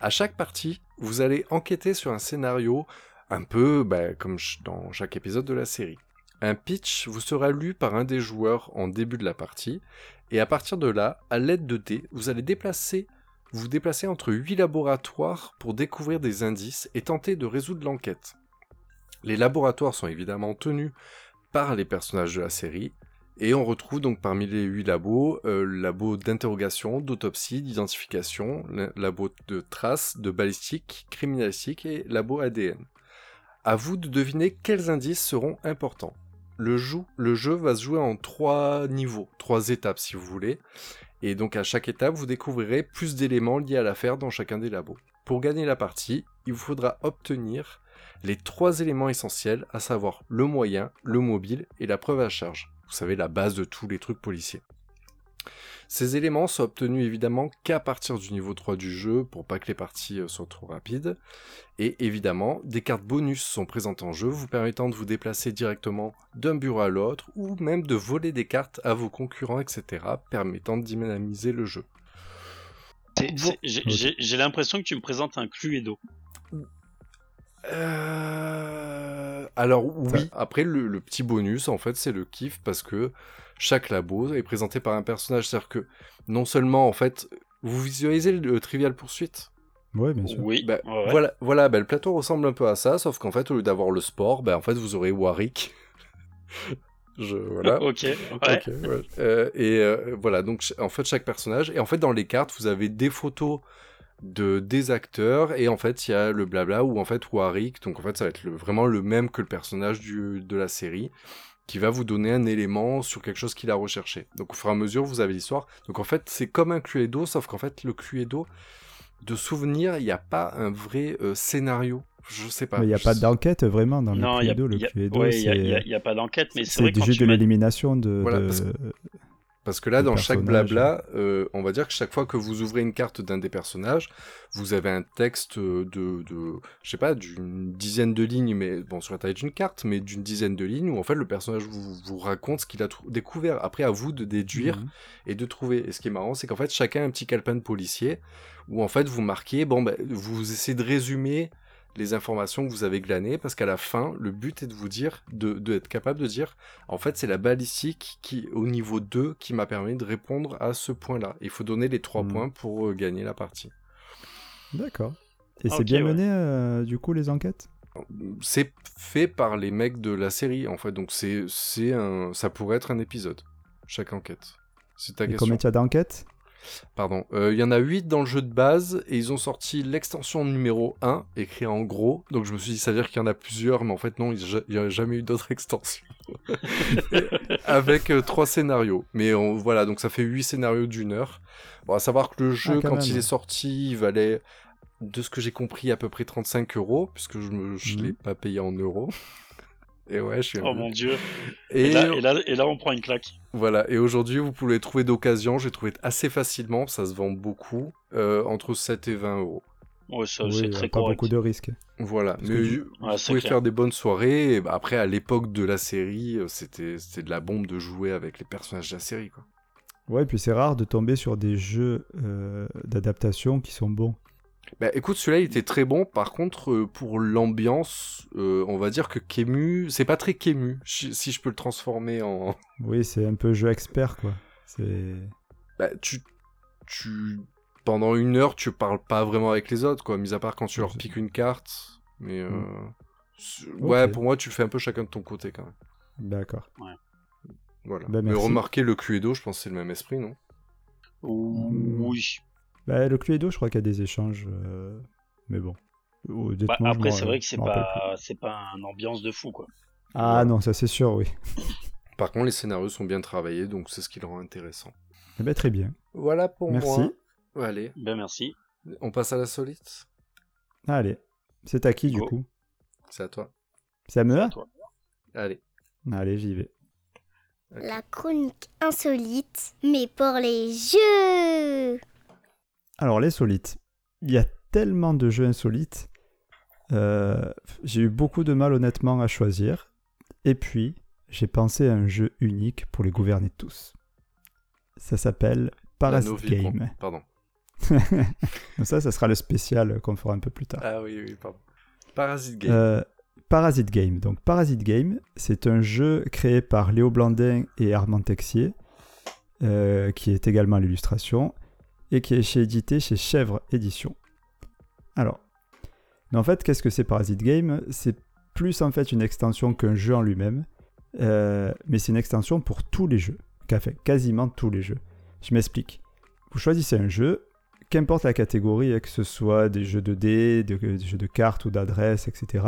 À chaque partie, vous allez enquêter sur un scénario un peu bah, comme dans chaque épisode de la série. Un pitch vous sera lu par un des joueurs en début de la partie, et à partir de là, à l'aide de dés, vous allez déplacer, vous déplacer entre 8 laboratoires pour découvrir des indices et tenter de résoudre l'enquête. Les laboratoires sont évidemment tenus par les personnages de la série, et on retrouve donc parmi les 8 labos, euh, le labo d'interrogation, d'autopsie, d'identification, labo de traces, de balistique, criminalistique et labo ADN. À vous de deviner quels indices seront importants. Le, jeu va se jouer en trois niveaux, trois étapes si vous voulez. Et donc à chaque étape, vous découvrirez plus d'éléments liés à l'affaire dans chacun des labos. Pour gagner la partie, il vous faudra obtenir les trois éléments essentiels, à savoir le moyen, le mobile et la preuve à charge. Vous savez, la base de tous les trucs policiers. Ces éléments sont obtenus évidemment qu'à partir du niveau 3 du jeu pour pas que les parties euh, soient trop rapides. Et évidemment, des cartes bonus sont présentes en jeu, vous permettant de vous déplacer directement d'un bureau à l'autre, ou même de voler des cartes à vos concurrents, etc., permettant de dynamiser le jeu. J'ai l'impression que tu me présentes un Cluedo. Euh... Alors oui, après le, le petit bonus, en fait, c'est le kiff parce que chaque labo est présenté par un personnage. C'est-à-dire que non seulement, en fait, vous visualisez le, le Trivial Poursuite? Ouais, bien sûr. Oui. Bah, ouais. Voilà, voilà bah, le plateau ressemble un peu à ça, sauf qu'en fait, au lieu d'avoir le sport, bah, en fait, vous aurez Warwick. Je, voilà. Ok. Ouais. Ok, ouais. Euh, et euh, voilà, donc en fait, chaque personnage, et en fait, dans les cartes, vous avez des photos de des acteurs, et en fait, il y a le blabla où en fait, Warwick, donc en fait, ça va être le- vraiment le même que le personnage du, de la série, qui va vous donner un élément sur quelque chose qu'il a recherché. Donc au fur et à mesure, vous avez l'histoire. Donc en fait, c'est comme un Cluedo, sauf qu'en fait, le Cluedo, de souvenir, il n'y a pas un vrai euh, scénario. Je sais pas. Mais il n'y a pas sais- d'enquête vraiment dans Non, le il y a, Cluedo. Le il y a- ouais, c'est pas d'enquête, mais c'est c'est vrai jeu tu de l'élimination de. Voilà, de- parce Parce que là, dans chaque blabla, euh, on va dire que chaque fois que vous ouvrez une carte d'un des personnages, vous avez un texte de, de je sais pas, d'une dizaine de lignes, mais bon, sur la taille d'une carte, mais d'une dizaine de lignes, où en fait le personnage vous, vous raconte ce qu'il a découvert. Après, à vous de déduire Mhm. et de trouver. Et ce qui est marrant, c'est qu'en fait, chacun a un petit calepin de policier, où en fait, vous marquez, bon, ben, vous essayez de résumer les informations que vous avez glanées, parce qu'à la fin, le but est de vous dire, de, de être capable de dire, en fait, c'est la balistique qui, au niveau 2, qui m'a permis de répondre à ce point-là. Il faut donner les trois Mhm. points pour euh, gagner la partie. D'accord. Et c'est bien ouais. mené, euh, du coup, les enquêtes? C'est fait par les mecs de la série, en fait. Donc c'est c'est un, ça pourrait être un épisode, chaque enquête. C'est ta Et question. combien il y a d'enquêtes? Pardon. Euh, Il y en a 8 dans le jeu de base et ils ont sorti l'extension numéro 1 écrit en gros. Donc je me suis dit, ça veut dire qu'il y en a plusieurs, mais en fait non, il n'y a jamais eu d'autres extensions. Avec euh, trois scénarios. Mais on- voilà, donc ça fait 8 scénarios d'une heure. Bon, à savoir que le jeu, Ah, quand il est sorti, il valait, de ce que j'ai compris, à peu près 35 euros, puisque je ne Mhm. l'ai pas payé en euros. Et ouais, je suis un Oh mon dieu. Et, Et, là, et, là, et là, on prend une claque. voilà, et aujourd'hui, vous pouvez trouver d'occasion. J'ai trouvé assez facilement, ça se vend beaucoup, euh, entre 7 et 20 euros. Ouais, ça, Oui, c'est très pas correct. beaucoup de risques. Voilà, Parce mais que vous pouvez clair. faire des bonnes soirées. Et bah, après, à l'époque de la série, euh, c'était c'était de la bombe de jouer avec les personnages de la série. Quoi. Ouais, puis c'est rare de tomber sur des jeux euh, d'adaptation qui sont bons. Bah écoute, celui-là il était très bon. Par contre, euh, pour l'ambiance, euh, on va dire que Kemu, c'est pas très Kemu, si je peux le transformer en. Oui, c'est un peu jeu expert, quoi. C'est... Bah, tu, tu, pendant une heure, tu parles pas vraiment avec les autres, quoi, mis à part quand tu leur piques une carte. Mais euh, Mm. ouais, pour moi, tu le fais un peu chacun de ton côté quand même. D'accord. Voilà. Bah, mais remarquez le Cluedo, je pense que c'est le même esprit, non? Oui. Bah, le Cluedo, je crois qu'il y a des échanges. euh, Mais bon. Bah, après, c'est vrai que c'est pas, c'est pas une ambiance de fou, quoi. Ah non, ça c'est sûr, oui. Par contre, les scénarios sont bien travaillés, donc c'est ce qui le rend intéressant. Eh ben, très bien. Voilà pour Merci. moi. Allez, Ben merci. on passe à la solite. Allez. C'est à qui, du Go. coup? C'est à toi. Ça me va toi. Allez. Allez, j'y vais. La chronique insolite, mais pour les jeux Alors, les solites. Il y a tellement de jeux insolites. euh, j'ai eu beaucoup de mal, honnêtement, à choisir. Et puis, j'ai pensé à un jeu unique pour les gouverner tous. Ça s'appelle Parasite. Game. Pardon. Donc ça, ça sera le spécial qu'on fera un peu plus tard. Ah oui, oui, pardon. Parasite Game. Euh, Parasite Game. Donc Parasite Game, c'est un jeu créé par Léo Blandin et Armand Texier, euh, qui est également l'illustration, et qui est édité chez Chèvre Édition. Alors, en fait, qu'est-ce que c'est Parasite Game? C'est plus en fait une extension qu'un jeu en lui-même, euh, mais c'est une extension pour tous les jeux, enfin quasiment tous les jeux. Je m'explique. Vous choisissez un jeu, qu'importe la catégorie, hein, que ce soit des jeux de dés, de- des jeux de cartes ou d'adresses, etc.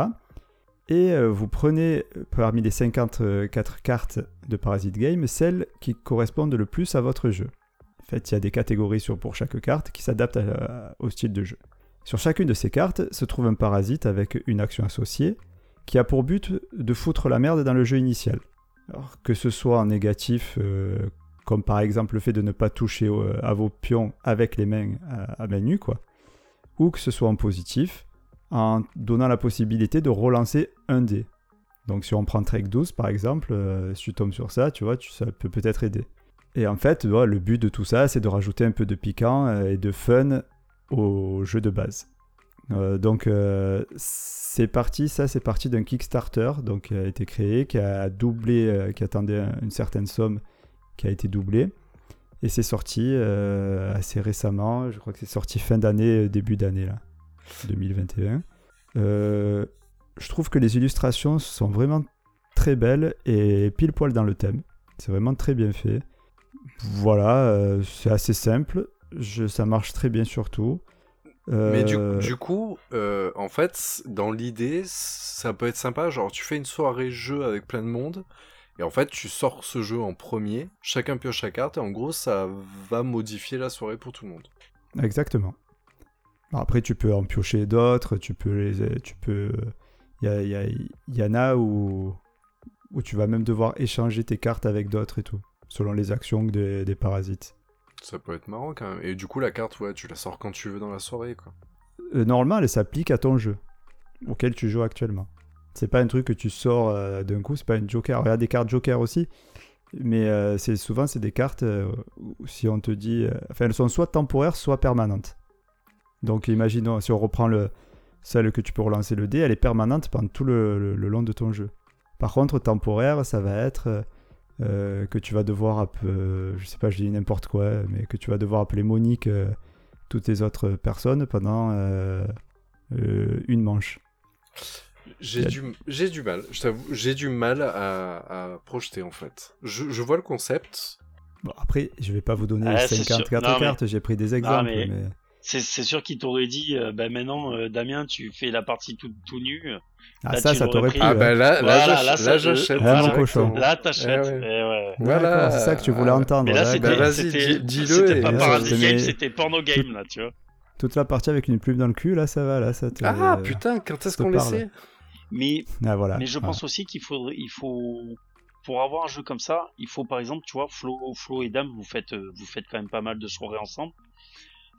Et euh, vous prenez euh, parmi les 54 cartes de Parasite Game celles qui correspondent le plus à votre jeu. Fait, il y a des catégories sur, pour chaque carte qui s'adaptent au style de jeu. Sur chacune de ces cartes se trouve un parasite avec une action associée qui a pour but de foutre la merde dans le jeu initial. Que ce soit en négatif, euh, comme par exemple le fait de ne pas toucher au- à vos pions avec les mains à, main nue. Ou que ce soit en positif, en donnant la possibilité de relancer un dé. Donc si on prend Trek 12 par exemple, euh, si tu tombes sur ça, tu vois, ça peut peut-être aider. Et en fait, le but de tout ça, c'est de rajouter un peu de piquant euh, et de fun au jeu de base. Euh, donc euh, c'est parti, ça c'est parti d'un Kickstarter donc qui a été créé, qui a doublé, qui attendait une certaine somme, qui a été doublé. Et c'est sorti assez récemment, je crois que c'est sorti fin d'année, début d'année là, 2021. Euh, je trouve que les illustrations sont vraiment très belles et pile poil dans le thème. C'est vraiment très bien fait. Voilà, euh, c'est assez simple. Je, ça marche très bien surtout. Mais du, Euh, du coup, euh, en fait, dans l'idée, ça peut être sympa. Genre, tu fais une soirée jeu avec plein de monde, et en fait, tu sors ce jeu en premier, chacun pioche sa carte, et en gros, ça va modifier la soirée pour tout le monde. Exactement. Après, tu peux en piocher d'autres, tu peux les, tu peux, il y, a- il y a- il y en a où, où tu vas même devoir échanger tes cartes avec d'autres et tout, selon les actions des, des parasites. Ça peut être marrant quand même. Et du coup, la carte, ouais, tu la sors quand tu veux dans la soirée, quoi. Euh, normalement, elle s'applique à ton jeu auquel tu joues actuellement. C'est pas un truc que tu sors euh, d'un coup, c'est pas une joker. Il y a des cartes joker aussi, mais euh, c'est souvent c'est des cartes où si on te dit, enfin elles sont soit temporaires, soit permanentes. Donc imaginons si on reprend le celle que tu peux relancer le dé, elle est permanente pendant tout le, le- le long de ton jeu. Par contre, temporaire, ça va être euh, que tu vas devoir, app- euh, je sais pas, je dis n'importe quoi, mais que tu vas devoir appeler Monique euh, toutes les autres personnes pendant euh, euh, une manche. J'ai du, j'ai du mal, je t'avoue, j'ai du mal à, à projeter en fait. Je, je vois le concept. Bon, après, je vais pas vous donner Ah, c'est 54 sûr. Non, mais- cartes, j'ai pris des exemples. mais- mais- C'est c'est sûr qu'il t'aurait dit, euh, bah maintenant, euh, Damien, tu fais la partie tout, tout nu. Ah, Là, ça, ça t'aurait pris. plu. Ah hein. bah là, Voilà, là, là, là, j'achète. Ah, mon directement. cochon. Là, t'achètes. Eh ouais. Eh ouais. Voilà. C'est ça que tu voulais Ah, entendre. Mais là, c'était, bah, vas-y, c'était, dis- dis-le pas Ouais, Paradis je te Game, c'était Porno Game, là, tu vois. Toute la partie avec une plume dans le cul, là, ça va, là, ça te... Ah putain, quand est-ce qu'on laissait Mais, Ah, voilà. mais je Voilà. pense aussi qu'il faudrait, il faut, pour avoir un jeu comme ça, il faut par exemple, tu vois, Flo, Flo et Dame, vous faites, euh, vous faites quand même pas mal de soirées ensemble.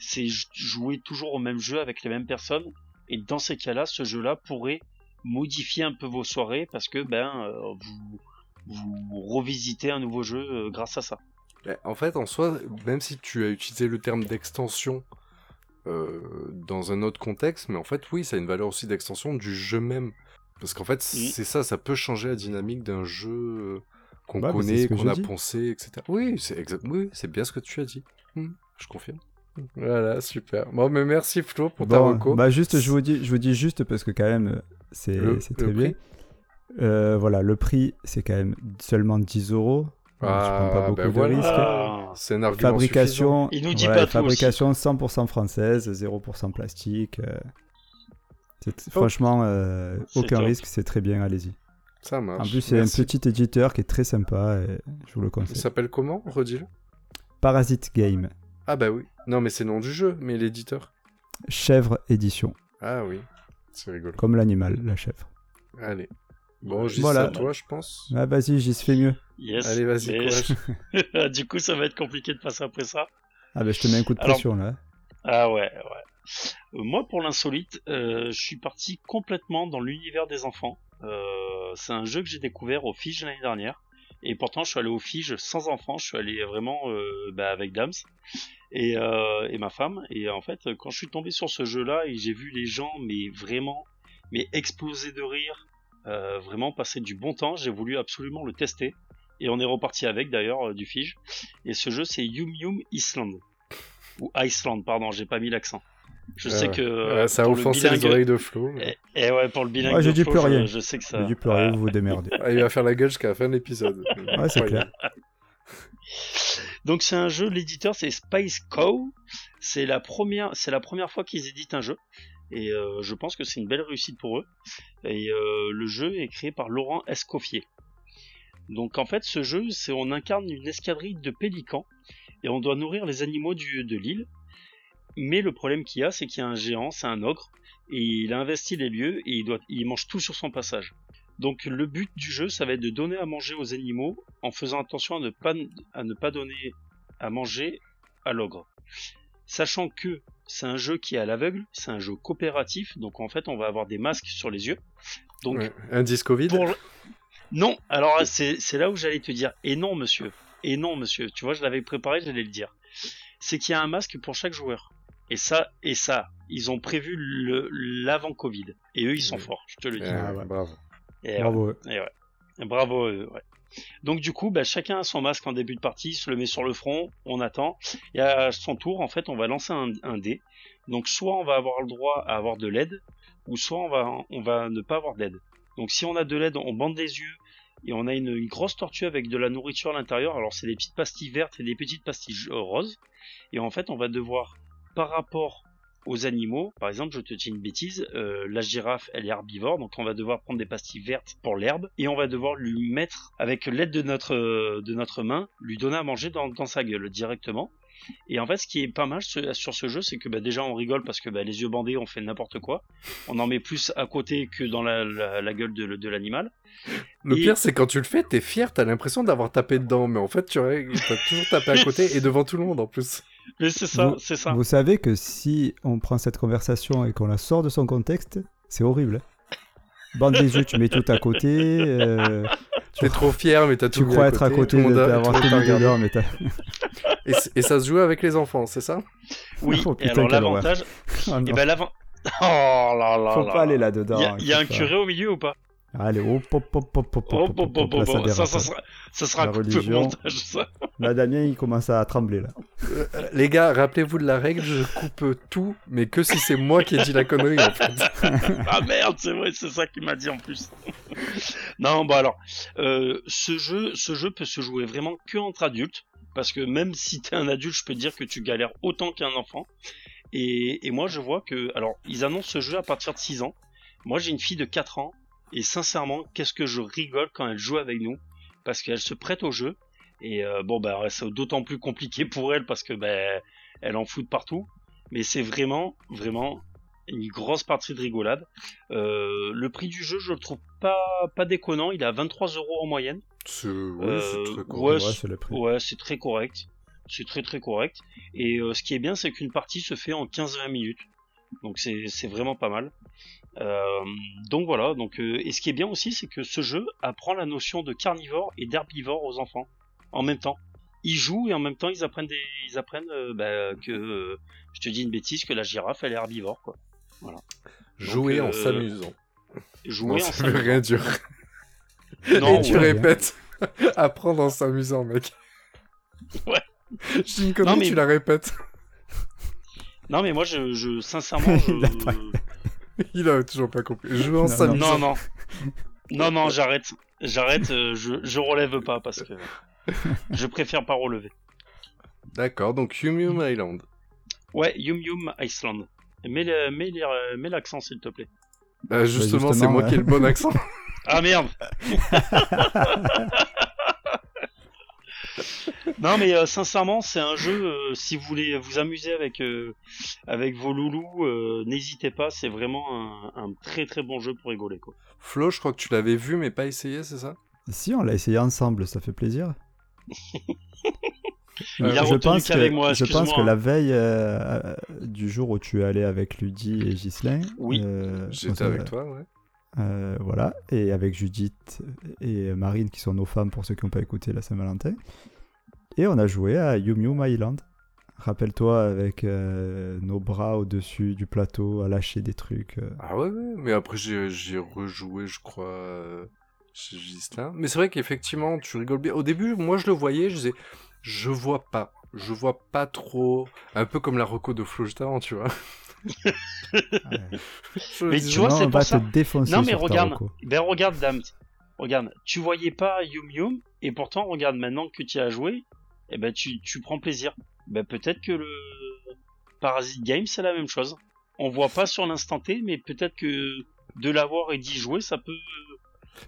C'est jouer toujours au même jeu avec les mêmes personnes. Et dans ces cas-là, ce jeu-là pourrait modifier un peu vos soirées parce que ben euh, vous, vous revisitez un nouveau jeu euh, grâce à ça. Eh, En fait, en soi, même si tu as utilisé le terme d'extension euh, dans un autre contexte, mais en fait, oui, ça a une valeur aussi d'extension du jeu même. Parce qu'en fait, c'est ça, ça peut changer la dynamique d'un jeu qu'on bah, c'est connaît, qu'on a poncé, etc. Oui, c'est exact. Oui, c'est bien ce que tu as dit. Hmm, je confirme. Voilà, super. Bon, mais merci Flo pour ta Bon, reco. bah juste, je vous dis, je vous dis juste parce que quand même, euh, c'est le très bien. Euh, voilà, le prix, c'est quand même seulement 10 euros. Ah, tu prends pas beaucoup ben de voilà. risques. Ah, C'est un argument Fabrication, Il nous dit voilà, pas tout fabrication 100% française, 0% plastique. euh, c'est- Franchement, euh, aucun top. risque, c'est très bien, allez-y. Ça marche. En plus, c'est un petit éditeur qui est très sympa et je vous le Il conseille. s'appelle comment? Redis-le. Parasite Game, Ah bah oui. Non, mais c'est le nom du jeu, mais l'éditeur. chèvre édition, Ah oui. C'est rigolo. comme l'animal, la chèvre. Allez. Bon, j'y Voilà. à toi, je pense. Ah, vas-y, j'y se fait mieux. Yes. Allez, vas-y, courage. du coup, ça va être compliqué de passer après ça. Ah, bah, je te mets un coup de Alors- pression là. Ah ouais, ouais. Euh, moi, pour l'insolite, euh, je suis parti complètement dans l'univers des enfants. Euh, c'est un jeu que j'ai découvert au Fige l'année dernière. Et pourtant, je suis allé au Fige sans enfants. Je suis allé vraiment euh, bah, avec Dams et, euh, et ma femme. Et en fait, quand je suis tombé sur ce jeu-là et j'ai vu les gens, mais vraiment, mais exploser de rire, euh, vraiment passer du bon temps, j'ai voulu absolument le tester. Et on est reparti avec d'ailleurs euh, du Fige. Et ce jeu, c'est Yum Yum Island. Ou Iceland, pardon, j'ai pas mis l'accent. Je Ah sais ouais. que. Ouais, ça a pour le offensé les bilingue- oreilles de Flo. mais- Et, et ouais, pour le bilingue, Ouais, j'ai dit plus je- rien. Je, sais que ça. J'ai dit plus rien, vous vous démerdez. Ah, il va faire la gueule jusqu'à la fin de l'épisode. Ouais, c'est clair. Donc c'est un jeu, l'éditeur c'est Space Cow. C'est la première, c'est la première fois qu'ils éditent un jeu. Et euh, je pense que c'est une belle réussite pour eux. Et euh, le jeu est créé par Laurent Escoffier. Donc en fait, ce jeu, c'est on incarne une escadrille de pélicans et on doit nourrir les animaux du, de l'île. Mais le problème qu'il y a, c'est qu'il y a un géant, c'est un ogre, et il a investi les lieux et il, doit, il mange tout sur son passage. Donc le but du jeu, ça va être de donner à manger aux animaux en faisant attention à ne pas, à ne pas donner à manger à l'ogre. Sachant que c'est un jeu qui est à l'aveugle, c'est un jeu coopératif, donc en fait on va avoir des masques sur les yeux. Donc Ouais. Indice Covid pour Non, alors c'est là où j'allais te dire, et non monsieur, et non monsieur, tu vois je l'avais préparé, j'allais le dire. C'est qu'il y a un masque pour chaque joueur. Et ça, et ça, ils ont prévu le l'avant Covid. Et eux ils sont forts, je te le dis. Euh, Ah ouais. Bravo. Et ouais. Bravo. Et ouais. Bravo. à eux, ouais. Donc du coup, bah, chacun a son masque en début de partie, se le met sur le front, on attend. Et à son tour, en fait, on va lancer un, un dé. Donc soit on va avoir le droit à avoir de l'aide, ou soit on va, on va ne pas avoir d'aide. Donc si on a de l'aide, on bande les yeux et on a une, une grosse tortue avec de la nourriture à l'intérieur. Alors c'est des petites pastilles vertes et des petites pastilles roses. Et en fait, on va devoir, par rapport aux animaux, par exemple, je te dis une bêtise, euh, la girafe, elle est herbivore, donc on va devoir prendre des pastilles vertes pour l'herbe, et on va devoir lui mettre, avec l'aide de notre, euh, de notre main, lui donner à manger dans, dans sa gueule directement. Et en fait, ce qui est pas mal ce- sur ce jeu, c'est que bah, déjà on rigole parce que bah, les yeux bandés, on fait n'importe quoi. On en met plus à côté que dans la, la, la gueule de, de l'animal. Le Et- pire, c'est quand tu le fais, t'es fier, t'as l'impression d'avoir tapé dedans, mais en fait, tu as toujours tapé à côté et devant tout le monde en plus. Mais c'est ça, Vous- c'est ça. Vous savez que si on prend cette conversation et qu'on la sort de son contexte, c'est horrible. Bande des yeux, tu mets tout à côté. euh, tu T'es trop fier, mais t'as tout tu crois être à côté d'avoir tout mis dedans, mais t'as. Et, et ça se joue avec les enfants, c'est ça? Oui, Oh, et putain, alors quelle horreur. l'avantage, Oh et ben l'avant... Oh là là Faut là pas aller là. là-dedans. Il y a, il y a un curé au milieu ou pas? Allez, hop, hop, hop, hop, hop, Oh, hop, hop, bon, hop, bon, là, bon, ça ça, ça sera, ça sera La religion. montage, ça. Là, Damien, il commence à trembler, là. Euh, les gars, rappelez-vous de la règle, je coupe tout, mais que si c'est moi qui ai dit la connerie en fait. Ah merde, c'est vrai, c'est ça qu'il m'a dit en plus. non, bon alors, euh, ce jeu, ce jeu peut se jouer vraiment que entre adultes, parce que même si t'es un adulte, je peux te dire que tu galères autant qu'un enfant. Et, et moi, je vois que, alors, ils annoncent ce jeu à partir de 6 ans. Moi, j'ai une fille de 4 ans, et sincèrement, qu'est-ce que je rigole quand elle joue avec nous, parce qu'elle se prête au jeu. Et euh, bon, bah, c'est d'autant plus compliqué pour elle parce que, ben, elle en fout de partout. Mais c'est vraiment, vraiment une grosse partie de rigolade. Euh, le prix du jeu, je le trouve pas, pas déconnant. Il est à 23 euros en moyenne. C'est Euh, très ouais, correct. Ouais, c'est. Ouais, très correct. C'est très très correct. Et ce qui est bien, c'est qu'une partie se fait en 15-20 minutes. Donc c'est c'est vraiment pas mal. Euh, donc voilà. Donc euh, et ce qui est bien aussi, c'est que ce jeu apprend la notion de carnivore et d'herbivore aux enfants en même temps. Ils jouent et en même temps ils apprennent des, ils apprennent euh, bah, que je te dis une bêtise que la girafe elle est herbivore quoi. Jouer Donc, en s'amuisant. Jouer Non, en veut s'amusant. rien dire. Non, Et tu ouais. répètes. Apprendre en s'amusant, mec. Ouais. Je dis une connerie, Non, mais- tu la répètes. Non mais moi je, je sincèrement je... Il a toujours pas compris. Jouer en Non, non non non non j'arrête j'arrête euh, je je relève pas parce que je préfère pas relever. D'accord, donc Yum Yum Island. Ouais Yum Yum Iceland. Mets le- mets les- mets l'accent s'il te plaît. Bah, justement, c'est justement, moi ouais. qui ai le bon accent. Ah merde Non mais euh, sincèrement c'est un jeu euh, si vous voulez vous amuser avec euh, avec vos loulous euh, n'hésitez pas c'est vraiment un, un très très bon jeu pour rigoler quoi. Flo, je crois que tu l'avais vu, mais pas essayé, c'est ça? Si, on l'a essayé ensemble, ça fait plaisir. Il Euh, a je retenu pense qu'avec que, moi, je pense excuse-moi, que hein. la veille euh, euh, du jour où tu es allé avec Ludie et Ghislain, Oui. euh, J'étais avec toi, ouais. euh, voilà, et avec Judith et Marine qui sont nos femmes pour ceux qui n'ont pas écouté la Saint-Valentin. Et on a joué à Yum Yum Island. Rappelle-toi avec euh, nos bras au-dessus du plateau à lâcher des trucs. euh. Ah ouais, ouais, mais après j'ai j'ai rejoué, je crois, euh, chez Gislain. Mais c'est vrai qu'effectivement, tu rigoles bien. Au début, moi je le voyais, je disais, je vois pas, je vois pas trop. Un peu comme la reco de Flo juste avant, tu vois. Je Mais disais, tu vois, c'est on pour va ça. te défoncer Non mais sur ta regarde, reco. ben regarde Dame, regarde, tu voyais pas Yum Yum et pourtant regarde maintenant que tu y as joué, et ben tu, tu prends plaisir. Ben peut-être que le Parasite Game c'est la même chose. On voit pas sur l'instant T, mais peut-être que de l'avoir et d'y jouer, ça peut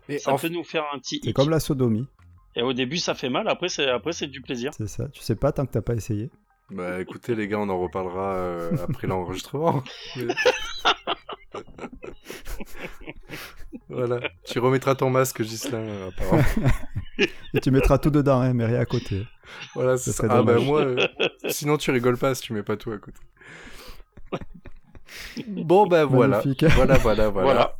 mais ça nous faire un petit. C'est comme la sodomie, Et au début ça fait mal, après c'est après c'est du plaisir. c'est ça. Tu sais pas tant que t'as pas essayé. Bah écoutez les gars, on en reparlera euh, après l'enregistrement. Voilà, tu remettras ton masque, Gislain, euh, apparemment. Et tu mettras tout dedans, hein, mais rien à côté. Voilà, c'est Ce ça. serait Ah bah dommage. moi, euh, sinon tu rigoles pas si tu mets pas tout à côté. Bon bah voilà, Magnifique. voilà, voilà, voilà. Voilà.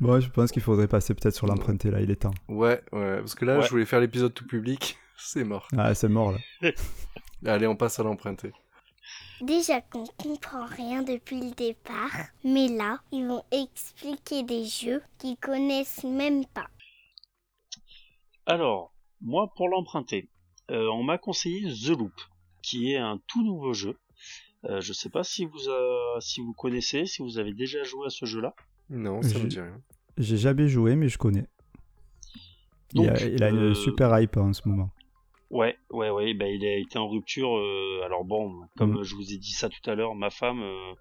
Bon, je pense qu'il faudrait passer peut-être sur l'emprunté là, il est temps. Ouais, ouais, parce que là Ouais. je voulais faire l'épisode tout public, c'est mort. Ah, c'est mort là. Allez, on passe à l'emprunté. Déjà qu'on comprend rien depuis le départ, mais là, ils vont expliquer des jeux qu'ils connaissent même pas. Alors, moi pour l'emprunter, euh, on m'a conseillé The Loop, qui est un tout nouveau jeu. Euh, je sais pas si vous euh, si vous connaissez, si vous avez déjà joué à ce jeu-là. Non, ça me J'ai- dit rien. J'ai jamais joué, mais je connais. il, a, Donc, il a une euh, super hype en ce moment. Ouais, ouais, ouais. Ben il a été en rupture. euh, alors bon, comme Mm. je vous ai dit ça tout à l'heure, ma femme euh,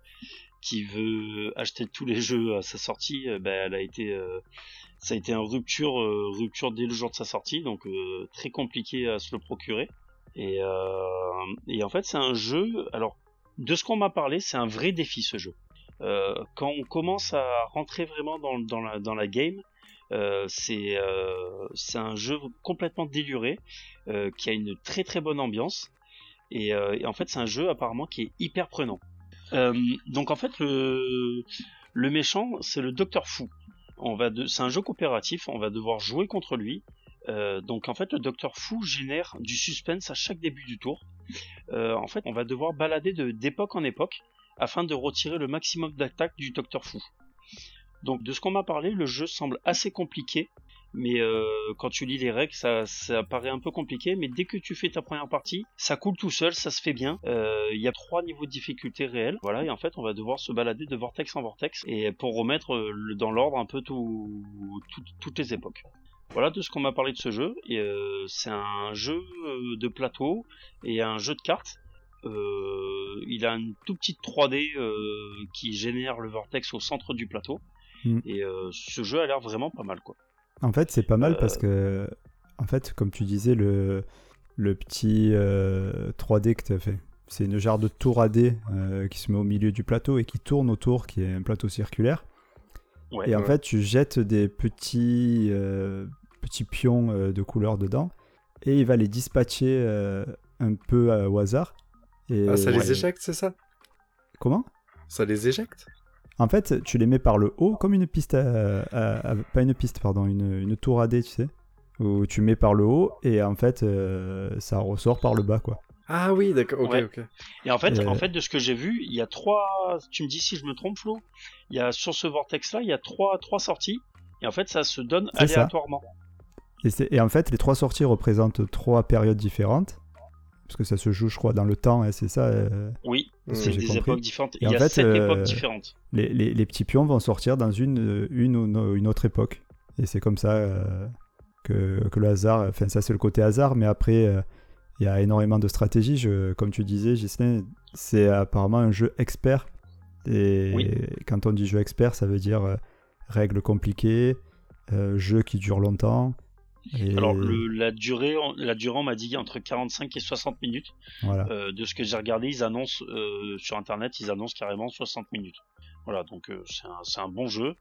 qui veut acheter tous les jeux à sa sortie, euh, ben elle a été, euh, ça a été en rupture, euh, rupture dès le jour de sa sortie, donc euh, très compliqué à se le procurer. Et, euh, et en fait, c'est un jeu. Alors, de ce qu'on m'a parlé, c'est un vrai défi ce jeu. Euh, quand on commence à rentrer vraiment dans, dans, la, dans la game, euh, c'est euh, c'est un jeu complètement déluré euh, qui a une très très bonne ambiance et, en fait c'est un jeu apparemment qui est hyper prenant. Donc en fait le méchant c'est le Docteur Fou. C'est un jeu coopératif, on va devoir jouer contre lui. Donc en fait le Docteur Fou génère du suspense à chaque début du tour. En fait on va devoir balader de d'époque en époque afin de retirer le maximum d'attaque du Docteur Fou. Donc de ce qu'on m'a parlé, le jeu semble assez compliqué, mais euh, quand tu lis les règles, ça, paraît un peu compliqué, mais dès que tu fais ta première partie, ça coule tout seul, ça se fait bien. Euh, Il y a trois niveaux de difficulté réels, voilà, et en fait on va devoir se balader de vortex en vortex, et pour remettre euh, dans l'ordre un peu tout, tout- toutes les époques. Voilà de ce qu'on m'a parlé de ce jeu. Et c'est un jeu de plateau et un jeu de cartes. Il a une tout petite 3D euh, qui génère le vortex au centre du plateau. Mm. Et euh, ce jeu a l'air vraiment pas mal quoi. En fait, c'est pas mal Euh, parce que, en fait, comme tu disais, le, le petit euh, 3D que tu as fait, c'est une genre de tour AD euh, qui se met au milieu du plateau et qui tourne autour, qui est un plateau circulaire. Ouais. Et en Ouais. fait, tu jettes des petits, euh, petits pions euh, de couleur dedans et il va les dispatcher euh, un peu euh, au hasard. Et, Ah, ça Ouais. les éjecte, c'est ça? Comment? Ça les éjecte? En fait, tu les mets par le haut, comme une piste, à- à- à- pas une piste, pardon, une, une tour AD, tu sais, où tu mets par le haut et en fait, euh, ça ressort par le bas, quoi. Ah oui, d'accord, ok, Ouais. ok. Et en fait, Euh, en fait, de ce que j'ai vu, il y a trois. Tu me dis si je me trompe, Flo. Il y a sur ce vortex-là, il y a trois, trois sorties. Et en fait, ça se donne aléatoirement. Et, en fait, les trois sorties représentent trois périodes différentes, parce que ça se joue, je crois, dans le temps, hein, c'est ça. euh, Oui. C'est j'ai des compris. époques différentes. Et il y a fait, sept euh, époques différentes. les, les- les petits pions vont sortir dans une, une ou no- une autre époque. Et c'est comme ça euh, que, que le hasard, enfin ça c'est le côté hasard, mais après euh, il y a énormément de stratégies. Je, comme tu disais, Gislain, c'est apparemment un jeu expert. Et Oui. quand on dit jeu expert, ça veut dire euh, règles compliquées, euh, jeu qui dure longtemps. Et Alors, le, la durée, on- la durée, on m'a dit entre 45 et 60 minutes. voilà. Euh, de ce que j'ai regardé, ils annoncent euh, sur internet, ils annoncent carrément 60 minutes. Voilà, donc euh, c'est un, bon jeu.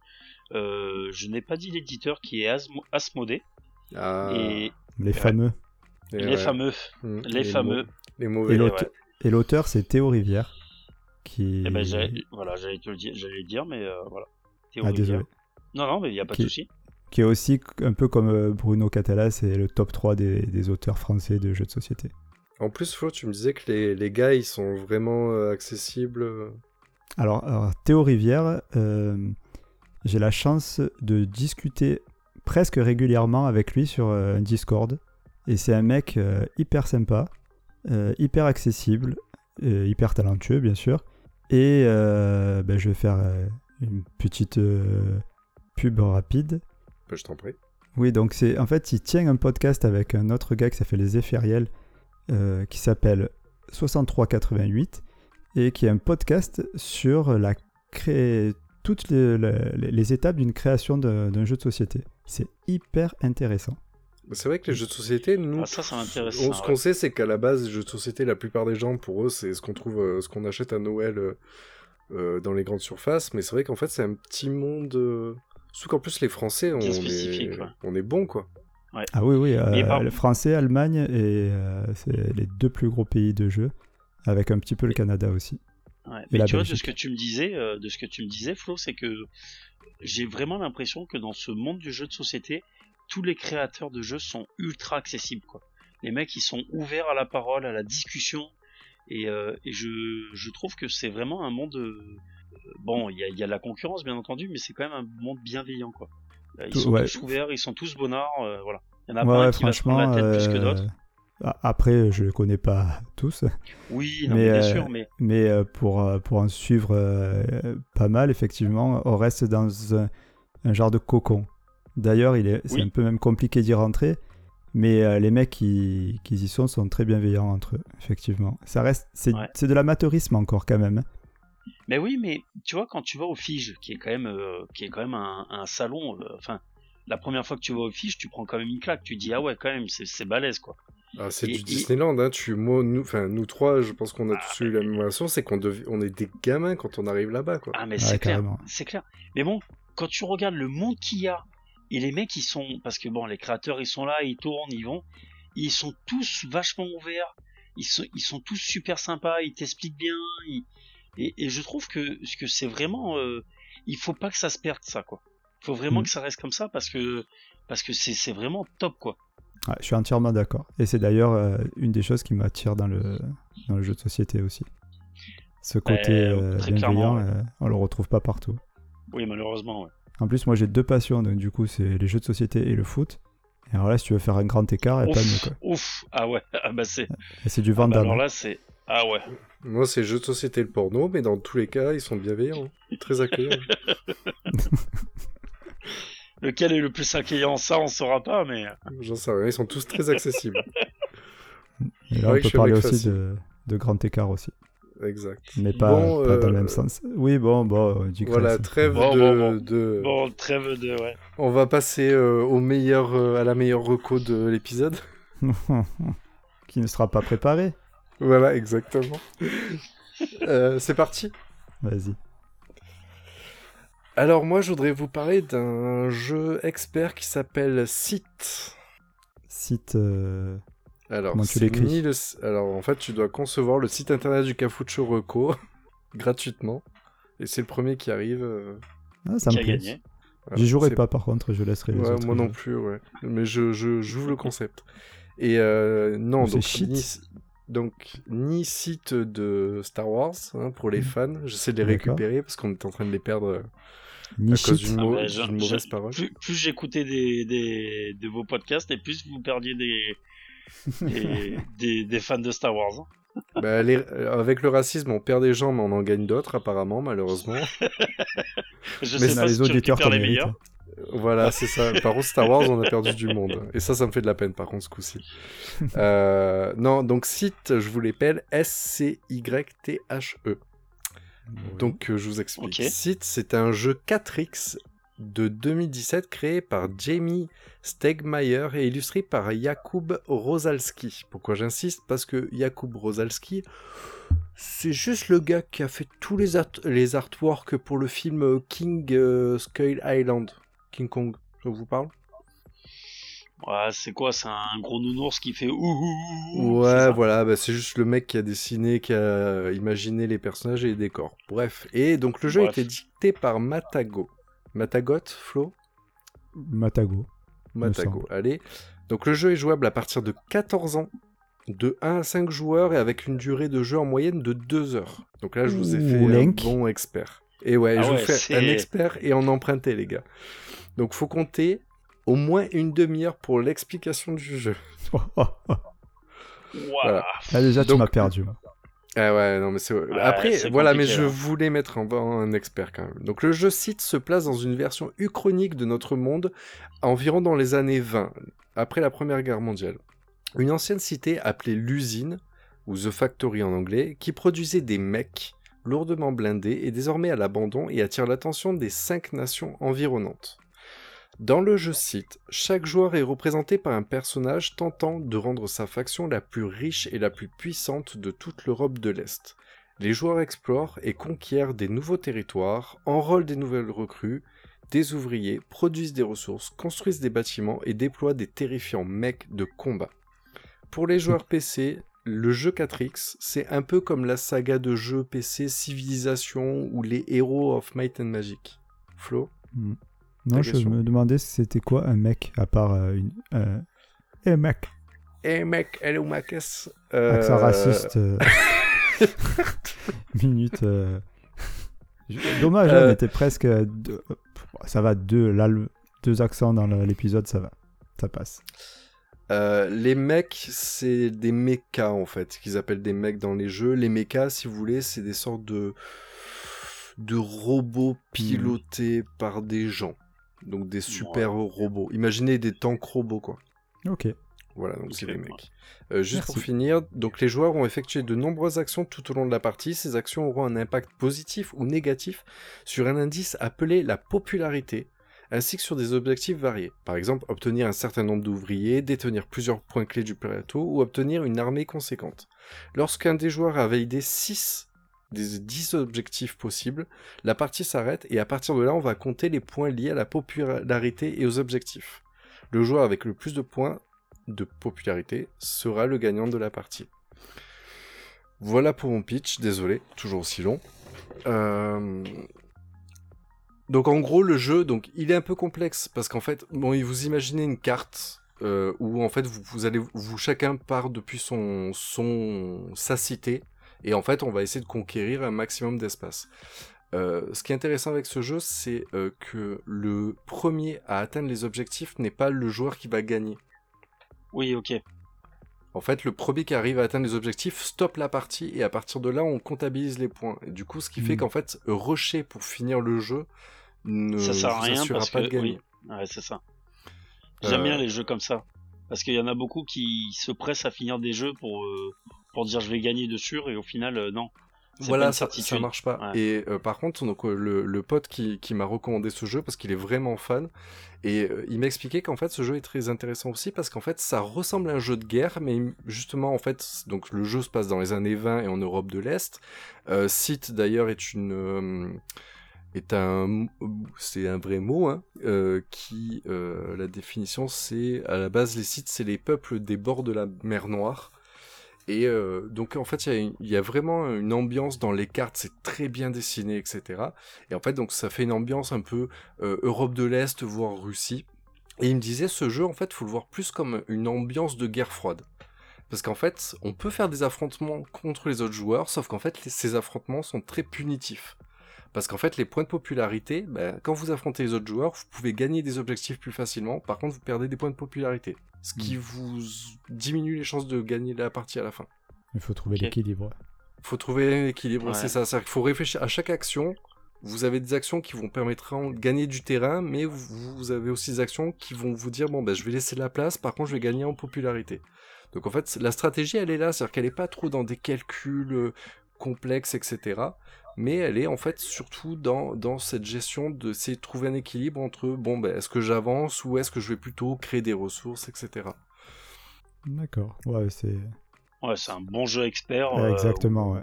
Euh, je n'ai pas dit l'éditeur qui est Asmo- Asmodée Ah, et les fameux. et les ouais. fameux, les fameux. Les Et mauvais. Et l'auteur- ouais. et l'auteur, c'est Théo Rivière. Qui... Eh ben, j'allais- voilà, j'allais te le dire, j'allais le dire, mais euh, voilà. Théo ah, Rivière. désolé. Non, non, mais il n'y a pas Qui- de souci. Qui est aussi un peu comme euh, Bruno Catala, c'est le top 3 des, des auteurs français de jeux de société. En plus, Flo, tu me disais que les, les gars, ils sont vraiment euh, accessibles. Alors, alors, Théo Rivière, euh, j'ai la chance de discuter presque régulièrement avec lui sur euh, un Discord. Et c'est un mec euh, hyper sympa, hyper accessible, hyper talentueux, bien sûr. Et ben, je vais faire une petite pub rapide. Bah, je t'en prie. Oui, donc c'est en fait, il tient un podcast avec un autre gars qui s'appelle Les Ephériels, euh, qui s'appelle 6388, et qui est un podcast sur la cré... toutes les, les- les étapes d'une création d'un jeu de société. C'est hyper intéressant. Bah, C'est vrai que les jeux de société, nous, Ah, ça, ça m'intéresse. on- ce ouais. qu'on sait, c'est qu'à la base, les jeux de société, la plupart des gens, pour eux, c'est ce qu'on trouve, euh, ce qu'on achète à Noël euh, euh, dans les grandes surfaces. Mais c'est vrai qu'en fait, c'est un petit monde. Surtout qu'en plus, les Français, on est, on bon, quoi. Ah oui, oui, euh, par- le français, Allemagne, et euh, c'est les deux plus gros pays de jeu, avec un petit peu le Canada aussi. Ouais, mais tu vois, de ce que tu me disais, euh, de ce que tu me disais, Flo, c'est que j'ai vraiment l'impression que dans ce monde du jeu de société, tous les créateurs de jeux sont ultra accessibles, quoi. Les mecs, ils sont ouverts à la parole, à la discussion, et, euh, et je, je trouve que c'est vraiment un monde. Bon, il y a, y a la concurrence, bien entendu, mais c'est quand même un monde bienveillant, quoi. Euh, Ils Tout- sont ouais. tous ouverts, ils sont tous bonnards, euh, voilà. Il y en a Ouais, pas un qui va se prendre franchement, la tête plus que euh, d'autres. après, je ne connais pas tous, Oui, non, mais, bien euh, sûr, mais mais pour, pour en suivre euh, pas mal, effectivement, on reste dans un, un genre de cocon. D'ailleurs, il est, c'est un peu même compliqué d'y rentrer, mais euh, les mecs qui, qui y sont sont très bienveillants entre eux, effectivement. Ça reste, c'est, Ouais. c'est de l'amateurisme encore quand même. hein. Mais oui, mais tu vois, quand tu vas au Fige, qui est quand même, euh, qui est quand même un, un salon, euh, enfin, la première fois que tu vas au Fige, tu prends quand même une claque. Tu dis, ah ouais, quand même, c'est, c'est balèze, quoi. Ah, c'est Et- du et- Disneyland, hein. Tu, moi, nous, enfin, nous trois, je pense qu'on a Ah, tous eu la même relation, c'est qu'on dev- on est des gamins quand on arrive là-bas, quoi. Ah, mais Ouais, c'est clair, c'est clair. Mais bon, quand tu regardes le monde qu'il y a, et les mecs, ils sont, parce que bon, les créateurs, ils sont là, ils tournent, ils vont, ils sont tous vachement ouverts, ils sont, ils sont tous super sympas, ils t'expliquent bien, ils- et, et je trouve que, que c'est vraiment, euh, il faut pas que ça se perde, ça, quoi. Il faut vraiment Mm. que ça reste comme ça, parce que, parce que c'est, vraiment top, quoi. Ouais, je suis entièrement d'accord. Et c'est d'ailleurs euh, une des choses qui m'attire dans le, dans le jeu de société aussi. Ce côté Euh, euh, bienveillant, ouais. euh, on le retrouve pas partout. Oui, malheureusement, ouais. En plus, moi j'ai deux passions, donc du coup, c'est les jeux de société et le foot. Et alors là, si tu veux faire un grand écart, il n'y a pas mieux quoi. ouf, ah ouais, ah bah c'est. C'est du ah bah alors là, c'est. Ah ouais. Moi, c'est jeux de société et le porno, mais dans tous les cas, ils sont bienveillants. Très accueillants. Lequel est le plus accueillant, ça on saura pas, mais. J'en sais rien, ils sont tous très accessibles. Et là, on peut parler aussi facile. de, de grand écart aussi. Exact. Mais pas, Bon, pas dans le euh, même sens. Oui, bon, bon, du coup. Voilà, trêve Bon, de, bon, bon. de- Bon, trêve de. Ouais. On va passer euh, au meilleur, euh, à la meilleure reco de l'épisode. Qui ne sera pas préparé. Voilà, exactement. Euh, c'est parti. Vas-y. Alors moi, je voudrais vous parler d'un jeu expert qui s'appelle Site. Site. euh, Alors, Comment tu l'écris le... Alors, en fait, tu dois concevoir le site internet du Cafucho Reco gratuitement. Et c'est le premier qui arrive. euh, Ah, ça Qui me plaît. J'y jouerai pas par contre, je laisserai les Ouais, autres. moi non plus, ouais. Mais je, je, j'ouvre le concept. Et euh, non, C'est donc shit. Donc ni site de Star Wars hein, pour les fans. J'essaie de les Mm. Récupérer parce qu'on est en train de les perdre euh, Ni à cause d'une, Ah bah, je- d'une mauvaise je- parole. Plus, plus j'écoutais des, des, de vos podcasts, et plus vous perdiez des, des, des, des fans de Star Wars. hein. Bah, les- euh, avec le racisme, on perd des gens, mais on en gagne d'autres apparemment, malheureusement. Je Mais sais pas les si auditeurs les meilleurs. Voilà, c'est ça. Par contre, Star Wars, on a perdu du monde. Et ça, ça me fait de la peine, par contre, ce coup-ci. Euh, non, donc site, je vous l'appelle S-C-Y-T-H-E. Donc, euh, je vous explique. Ok. Site, c'est un jeu 4X de 2017 créé par Jamie Stegmaier et illustré par Jakub Rosalski. Pourquoi j'insiste? Parce que Jakub Rosalski, c'est juste le gars qui a fait tous les, art- les artworks pour le film euh, King euh, Skull Island. King Kong, ça vous parle Ouais, c'est quoi C'est un gros nounours qui fait ouh, ouh, Ouais, voilà, bah, c'est juste le mec qui a dessiné, qui a imaginé les personnages et les décors. Bref, et donc le jeu a Bref. été dicté par Matago. Matagot, Flo? Matago. Matago, allez. Donc le jeu est jouable à partir de 14 ans, de 1 à 5 joueurs et avec une durée de jeu en moyenne de 2 heures. Donc là, je vous ai fait un bon expert. Et ouais, Ah je ouais, vous fais un expert et en emprunter, les gars. Donc faut compter au moins une demi-heure pour l'explication du jeu. Voilà. Là déjà, tu Donc- m'as perdu. moi. Ah ouais, non mais c'est... Ouais, Après, voilà, mais je voulais mettre en avant un expert quand même. Donc le jeu site se place dans une version uchronique de notre monde, environ dans les années 20, après la Première Guerre mondiale. Une ancienne cité appelée l'usine, ou The Factory en anglais, qui produisait des mecs lourdement blindés est désormais à l'abandon et attire l'attention des cinq nations environnantes. Dans le jeu site, chaque joueur est représenté par un personnage tentant de rendre sa faction la plus riche et la plus puissante de toute l'Europe de l'Est. Les joueurs explorent et conquièrent des nouveaux territoires, enrôlent des nouvelles recrues, des ouvriers, produisent des ressources, construisent des bâtiments et déploient des terrifiants mecs de combat. Pour les joueurs PC, le jeu 4X, c'est un peu comme la saga de jeux PC Civilization ou les Heroes of Might and Magic. Flo? Hmm. Non, je question. me demandais si c'était quoi un mec, à part euh, une. Euh... Eh mec, Eh mec, hello accent Euh, raciste. euh, Minute. euh, Dommage, Euh. on était presque. deux- Ça va, deux, là, deux accents dans l'épisode, ça va. Ça passe. Euh, les mecs, c'est des mechas en fait, qu'ils appellent des mecs dans les jeux. Les mechas, si vous voulez, c'est des sortes de de robots pilotés par des gens. Donc des super robots. Imaginez des tanks robots quoi. Ok. Voilà, donc c'est ouais. mecs. Euh, juste Merci. pour finir, donc les joueurs ont effectué de nombreuses actions tout au long de la partie. Ces actions auront un impact positif ou négatif sur un indice appelé la popularité, ainsi que sur des objectifs variés. Par exemple, obtenir un certain nombre d'ouvriers, détenir plusieurs points clés du plateau ou obtenir une armée conséquente. Lorsqu'un des joueurs a validé 6 des 10 objectifs possibles, la partie s'arrête et à partir de là, on va compter les points liés à la popularité et aux objectifs. Le joueur avec le plus de points de popularité sera le gagnant de la partie. Voilà pour mon pitch, désolé, toujours aussi long. Euh, Donc en gros le jeu, donc il est un peu complexe parce qu'en fait, bon, vous imaginez une carte euh, où en fait allez, vous chacun part depuis son, son sa cité et en fait on va essayer de conquérir un maximum d'espace. Euh, ce qui est intéressant avec ce jeu, c'est euh, que le premier à atteindre les objectifs n'est pas le joueur qui va gagner. Oui, ok. En fait, le premier qui arrive à atteindre les objectifs stoppe la partie et à partir de là, on comptabilise les points. Et du coup, ce qui fait Mm. qu'en fait, rusher pour finir le jeu ne ça sert à rien parce pas que de gagner. oui, ouais, c'est ça. J'aime Euh, bien les jeux comme ça parce qu'il y en a beaucoup qui se pressent à finir des jeux pour euh, pour dire je vais gagner de sûr et au final euh, non. Voilà, ça, ça marche pas. Ouais. Et euh, par contre, donc euh, le, le pote qui, qui m'a recommandé ce jeu parce qu'il est vraiment fan et euh, il m'a expliqué qu'en fait ce jeu est très intéressant aussi parce qu'en fait ça ressemble à un jeu de guerre, mais justement en fait donc le jeu se passe dans les années 20 et en Europe de l'Est. Sith d'ailleurs est une est un c'est un vrai mot hein, euh, qui euh, la définition c'est à la base les Sith c'est les peuples des bords de la mer Noire. Et euh, donc en fait, il y, a vraiment une ambiance dans les cartes, c'est très bien dessiné, etc. Et en fait, donc ça fait une ambiance un peu euh, Europe de l'Est, voire Russie. Et il me disait, ce jeu, en fait, faut le voir plus comme une ambiance de guerre froide. Parce qu'en fait, on peut faire des affrontements contre les autres joueurs, sauf qu'en fait, ces affrontements sont très punitifs. Parce qu'en fait, les points de popularité, ben, quand vous affrontez les autres joueurs, vous pouvez gagner des objectifs plus facilement. Par contre, vous perdez des points de popularité. Ce qui vous diminue les chances de gagner la partie à la fin. Il faut trouver l'équilibre. faut trouver l'équilibre, Ouais. c'est ça. C'est-à-dire qu'il faut réfléchir à chaque action. Vous avez des actions qui vous permettront de gagner du terrain, mais vous, vous avez aussi des actions qui vont vous dire bon ben je vais laisser de la place, par contre je vais gagner en popularité. Donc en fait la stratégie elle est là, c'est-à-dire qu'elle est pas trop dans des calculs euh, complexes etc. Mais elle est en fait surtout dans, dans cette gestion de de trouver un équilibre entre bon ben est-ce que j'avance ou est-ce que je vais plutôt créer des ressources etc. D'accord. Ouais, c'est Ouais, c'est un bon jeu expert. Ouais, euh, exactement. Ouais.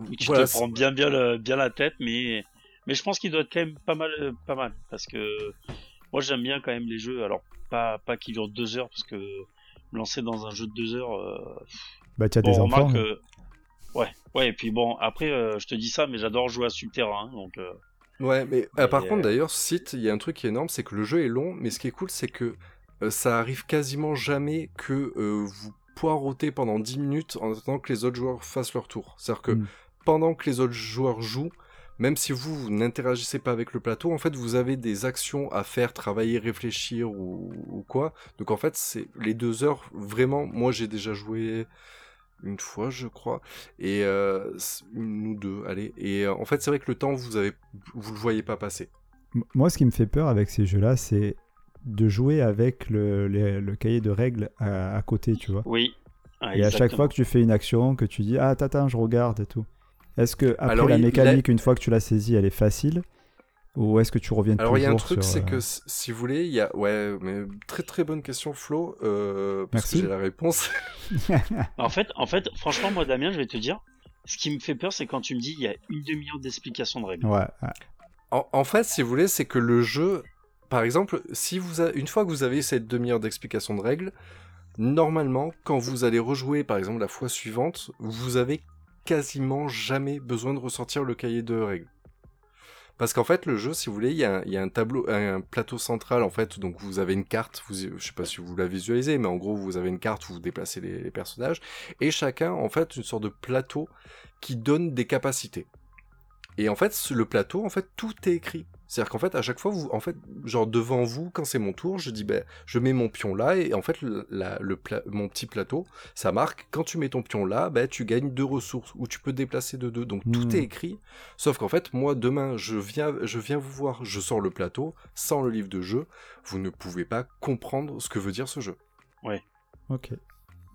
où tu Voilà, te prends bien bien le- bien la tête, mais mais je pense qu'il doit être quand même pas mal euh, pas mal parce que moi j'aime bien quand même les jeux. Alors pas pas qui durent deux heures parce que me lancer dans un jeu de deux heures. euh, Bah, tu as bon, des enfants. remarque, euh, ouais ouais et puis bon après euh, je te dis ça mais j'adore jouer à Subterrain donc euh, Ouais, mais ah, par contre, euh, d'ailleurs, site, il y a un truc qui est énorme, c'est que le jeu est long, mais ce qui est cool, c'est que euh, ça arrive quasiment jamais que euh, vous poirotez pendant 10 minutes en attendant que les autres joueurs fassent leur tour. C'est-à-dire que Mm. pendant que les autres joueurs jouent, même si vous, vous n'interagissez pas avec le plateau, en fait, vous avez des actions à faire, travailler, réfléchir ou, ou quoi. Donc en fait, c'est les deux heures, vraiment, moi j'ai déjà joué une fois, je crois, et euh, une ou deux, allez. Et euh, en fait, c'est vrai que le temps, vous avez, vous le voyez pas passer. Moi, ce qui me fait peur avec ces jeux-là, c'est de jouer avec le, cahier de règles à, à côté, tu vois. oui. Ah, Et à chaque fois que tu fais une action, que tu dis Ah, attends, attends, je regarde et tout. Est-ce que après Alors, la il- il a- mécanique, une fois que tu l'as saisie, elle est facile? Ou est-ce que tu reviens Alors il y a un truc, sur, c'est euh, que s- si vous voulez, il y a ouais, mais très très bonne question Flo, euh, parce Merci. que j'ai la réponse. En fait, en fait, franchement, moi, Damien, je vais te dire, ce qui me fait peur, c'est quand tu me dis il y a une demi-heure d'explication de règles. Ouais, ouais. En, en fait, si vous voulez, c'est que le jeu, par exemple, si vous a- une fois que vous avez cette demi-heure d'explication de règles, normalement, quand vous allez rejouer, par exemple, la fois suivante, vous avez quasiment jamais besoin de ressortir le cahier de règles. Parce qu'en fait, le jeu, si vous voulez, il y, a un- tableau, un plateau central, en fait, donc vous avez une carte, vous, je sais pas si vous la visualisez, mais en gros, vous avez une carte où vous déplacez les personnages, et chacun, en fait, une sorte de plateau qui donne des capacités. Et en fait, le plateau, en fait, tout est écrit. C'est-à-dire qu'en fait, à chaque fois, vous, en fait, genre devant vous, quand c'est mon tour, je dis, ben, je mets mon pion là, et en fait, le, la- le pla- mon petit plateau, ça marque, quand tu mets ton pion là, ben, tu gagnes deux ressources, ou tu peux te déplacer de deux. Donc, tout Hmm. est écrit. Sauf qu'en fait, moi, demain, je viens, je viens vous voir, je sors le plateau, sans le livre de jeu, vous ne pouvez pas comprendre ce que veut dire ce jeu. Ok.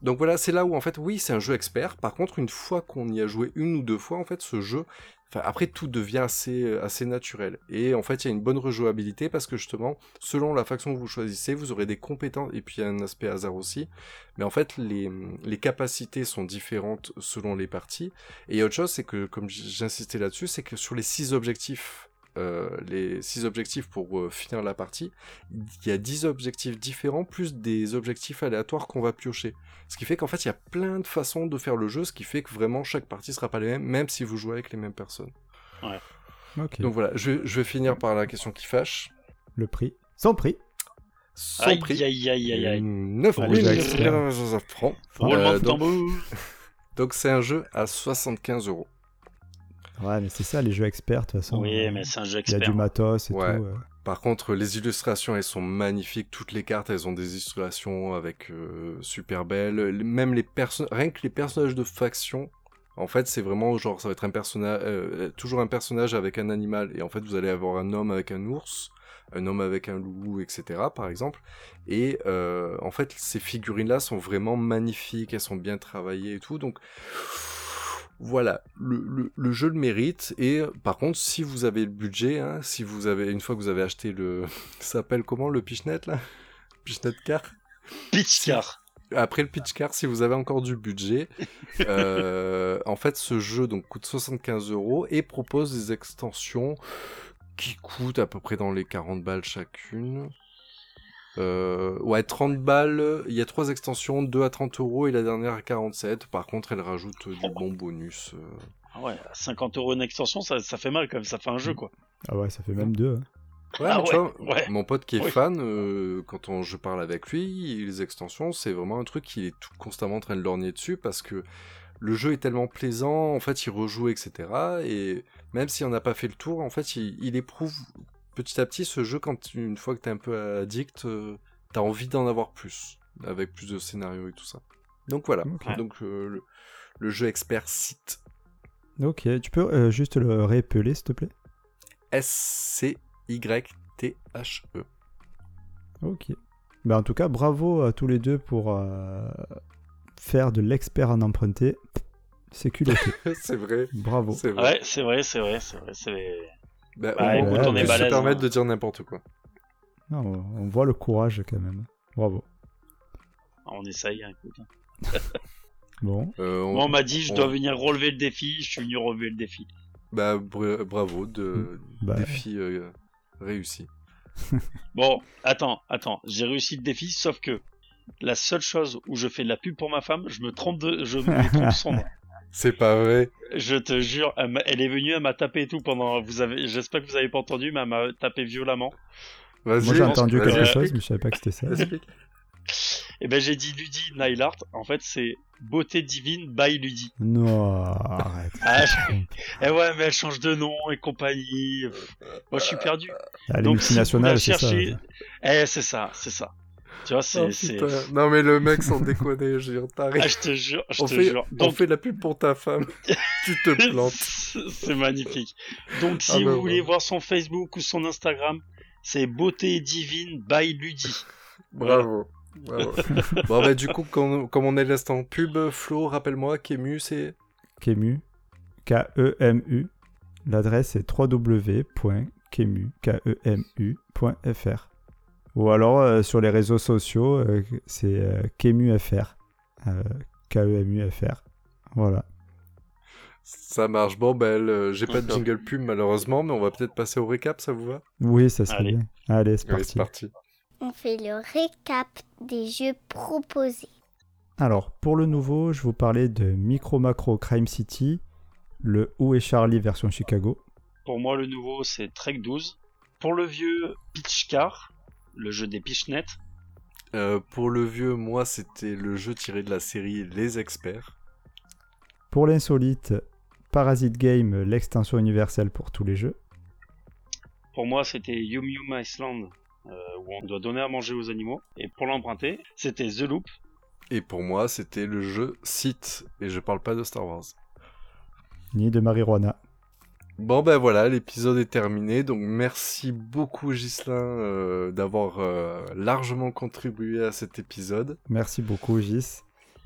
Donc voilà, c'est là où en fait, oui, c'est un jeu expert. Par contre, une fois qu'on y a joué une ou deux fois, en fait, ce jeu, enfin, après tout devient assez, euh, assez naturel. Et en fait, il y a une bonne rejouabilité parce que justement, selon la faction que vous choisissez, vous aurez des compétences et puis il y a un aspect hasard aussi. Mais en fait, les, les capacités sont différentes selon les parties. Et il y a autre chose, c'est que, comme j'insistais là-dessus, c'est que sur les six objectifs, les six objectifs pour euh, finir la partie, il y a 10 objectifs différents plus des objectifs aléatoires qu'on va piocher. Ce qui fait qu'en fait, il y a plein de façons de faire le jeu, ce qui fait que vraiment chaque partie sera pas les mêmes, même si vous jouez avec les mêmes personnes. Ok. Donc voilà, je, vais- je vais finir par la question qui fâche. Le prix. Sans prix. Aïe, prix. aïe, aïe, aïe, aïe. 9 Allez, Maxime. francs. Roulement Euh, de donc tambour. donc c'est un jeu à 75 euros. Ouais, mais c'est ça les jeux experts de toute façon. Oui, Euh, mais c'est un jeu Il y a expert. du matos et Ouais. tout. euh. Par contre, les illustrations, elles sont magnifiques. Toutes les cartes, elles ont des illustrations avec euh, super belles. Même les personnages, rien que les personnages de faction. En fait, c'est vraiment genre, ça va être un personnage, toujours un personnage avec un animal. Et en fait, vous allez avoir un homme avec un ours, un homme avec un loup, etc. Par exemple. Et euh, en fait, ces figurines-là sont vraiment magnifiques. Elles sont bien travaillées et tout. Donc voilà, le, le, le jeu le mérite. Et euh, par contre, si vous avez le budget, hein, si vous avez une fois que vous avez acheté le, ça s'appelle comment le Pichnet là, Pichnet car? Pitch car. Après le pitch car, si vous avez encore du budget, euh, en fait, ce jeu donc coûte 75 euros et propose des extensions qui coûtent à peu près dans les 40 balles chacune. Euh, ouais, 30 balles. Il y a trois extensions, 2 à 30 euros et la dernière à 47. Par contre, elle rajoute euh, du bon bonus. euh. Ah ouais, 50 euros une extension, ça, ça fait mal quand même, ça fait un jeu quoi. Ah ouais, ça fait même deux. hein. Ouais, Ah mais tu ouais, vois, ouais. mon pote qui est Oui. fan, euh, quand on, je parle avec lui, les extensions, c'est vraiment un truc qu'il est tout constamment en train de lorgner dessus parce que le jeu est tellement plaisant, en fait, il rejoue, etc. Et même si on n'a pas fait le tour, en fait, il, il éprouve petit à petit ce jeu quand une fois que t'es un peu addict, euh, t'as envie d'en avoir plus, avec plus de scénarios et tout ça. Donc voilà. Donc euh, le, le jeu expert site Ok, tu peux euh, juste le réépeler s'il te plaît? S-C-Y-T-H-E. Ok. Bah, en tout cas, bravo à tous les deux pour euh, faire de l'expert en emprunté. C'est culotté. c'est vrai. bravo. C'est vrai. Ouais, c'est vrai, c'est vrai, c'est vrai. Bah, Bah, on, écoute, on on est peut se permettre hein. de dire n'importe quoi. Non, on voit le courage quand même. Bravo. On essaye, hein, écoute. Bon, Euh, on- Moi, on m'a dit, je on- dois venir relever le défi, je suis venu relever le défi. bah, bra- bravo de Bah, défi euh, réussi. Bon, attends, attends, j'ai réussi le défi, sauf que la seule chose où je fais de la pub pour ma femme, je me trompe de, je me trompe son nom. C'est pas vrai. Je te jure, elle, est venue, elle m'a tapé et tout pendant, vous avez, j'espère que vous avez pas entendu, mais elle m'a tapé violemment. Vas-y. moi j'ai entendu quelque chose, mais je savais pas que c'était ça. explique. Et ben, j'ai dit Ludie Nailart, en fait, c'est beauté divine by Ludie. Non, arrête. Ah, je- Et ouais, mais elle change de nom et compagnie. Moi, je suis perdu. Ah, Donc, si vous la Multinationale, c'est ça. cherchez, eh, c'est ça, c'est ça. Tu vois, c'est, Oh. Non mais le mec sans déconner, je t'arrives. ah, je te jure, je on, te fait, jure. on Donc, fait de la pub pour ta femme. tu te plantes. c'est magnifique. Donc, si Ah bah, vous voulez voir son Facebook ou son Instagram, c'est beauté divine by Ludie. Bravo. Bravo. bon bah du coup, comme, comme on est l'instant pub, Flo, rappelle-moi, Kému, c'est... Kemu, K-E-M-U. L'adresse est www.kemu.fr. Ou alors euh, sur les réseaux sociaux, euh, c'est euh, KemuFR. Euh, K-E-M-U-F-R. Voilà. Ça marche. Bon, bah, elle, j'ai pas de jingle pub malheureusement, mais on va peut-être passer au récap, ça vous va? Oui, ça serait Allez. bien. Allez, c'est Allez, parti. c'est parti. On fait le récap des jeux proposés. Alors, pour le nouveau, je vous parlais de Micro Macro Crime City, le Où est Charlie version Chicago. Pour moi, le nouveau, c'est Trek 12. Pour le vieux, Pitch Car, le jeu des Pitchnet. Euh, pour le vieux, moi, c'était le jeu tiré de la série Les Experts. Pour l'insolite, Parasite Game, l'extension universelle pour tous les jeux. Pour moi, c'était Yum Yum Iceland, euh, où on doit donner à manger aux animaux. Et pour l'emprunter, c'était The Loop. Et pour moi, c'était le jeu Sith. Et je parle pas de Star Wars. Ni de marijuana. Bon ben voilà, l'épisode est terminé. Donc merci beaucoup Gislin euh, d'avoir euh, largement contribué à cet épisode. Merci beaucoup, Gis.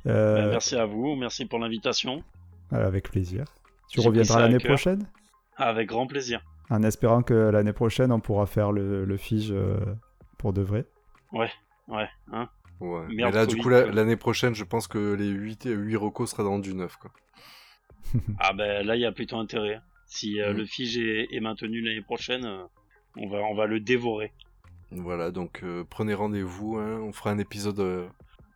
Euh, Ben, merci à vous, merci pour l'invitation. Avec plaisir. Tu reviendras l'année prochaine? Avec grand plaisir. En espérant que l'année prochaine, on pourra faire le, le fige euh, pour de vrai. Ouais, hein. Ouais. Merde Mais là, du coup, l'année prochaine, je pense que les 8, 8 recos sera dans du neuf. Quoi. Ah ben là, il y a plutôt intérêt. Si euh, Mm. le Fige est, est maintenu l'année prochaine, euh, on, va, on va le dévorer. Voilà, donc euh, prenez rendez-vous. hein. On fera un épisode euh,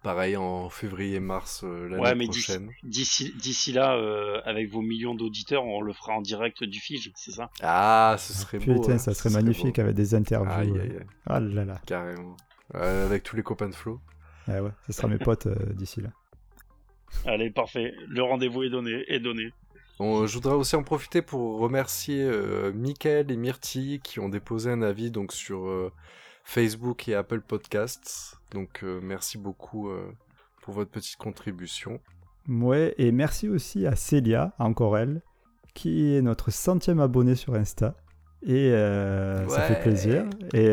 pareil en février-mars euh, l'année Ouais, mais d'ici prochaine. d'ici- là, euh, avec vos millions d'auditeurs, on le fera en direct du Fige, c'est ça? Ah, ce serait beau. Putain, hein, ça serait magnifique beau. avec des interviews. Aïe, aïe, aïe, Ah là là. carrément. Euh, avec tous les copains de Flo. Ah ouais, ce sera mes potes euh, d'ici là. Allez, parfait. Le rendez-vous est donné. Est donné. On, je voudrais aussi en profiter pour remercier euh, Mickaël et Myrtille qui ont déposé un avis donc sur euh, Facebook et Apple Podcasts. Donc euh, merci beaucoup euh, pour votre petite contribution. Ouais, et merci aussi à Célia, encore elle, qui est notre centième abonnée sur Insta. Et ça fait plaisir. Et,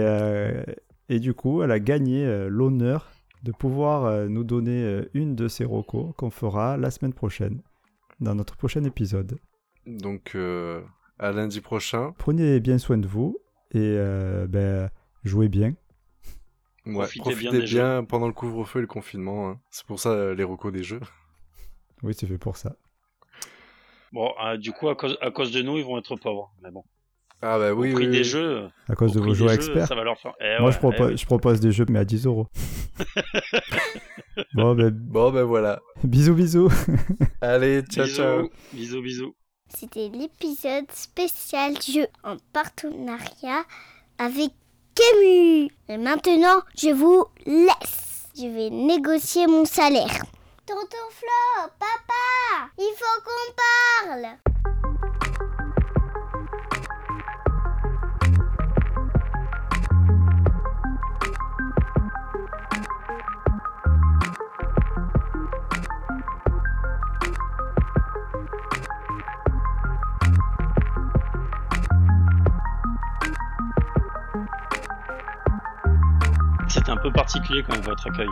et du coup, elle a gagné l'honneur de pouvoir nous donner une de ses recos qu'on fera la semaine prochaine, dans notre prochain épisode. Donc euh, à lundi prochain. Prenez bien soin de vous et euh, ben, jouez bien. Ouais, Profitez profitez, bien pendant le couvre-feu et le confinement. hein. C'est pour ça euh, les recos des jeux. Oui, c'est fait pour ça. Bon, euh, du coup, à cause, à cause de nous, ils vont être pauvres. Mais bon, Ah bah oui, au prix oui, des oui. jeux, À cause au de vos joueurs jeux, experts. ça va leur faire. Eh Moi, ouais, je, propose, eh oui. je propose des jeux, mais à 10 euros. bon, ben, Bon ben voilà. bisous, bisous. Allez, ciao bisous, ciao. bisous, bisous. C'était l'épisode spécial jeu en partenariat avec Camus. Et maintenant, je vous laisse. Je vais négocier mon salaire. Tonton Flo, papa, il faut qu'on parle. C'était un peu particulier quand votre accueil.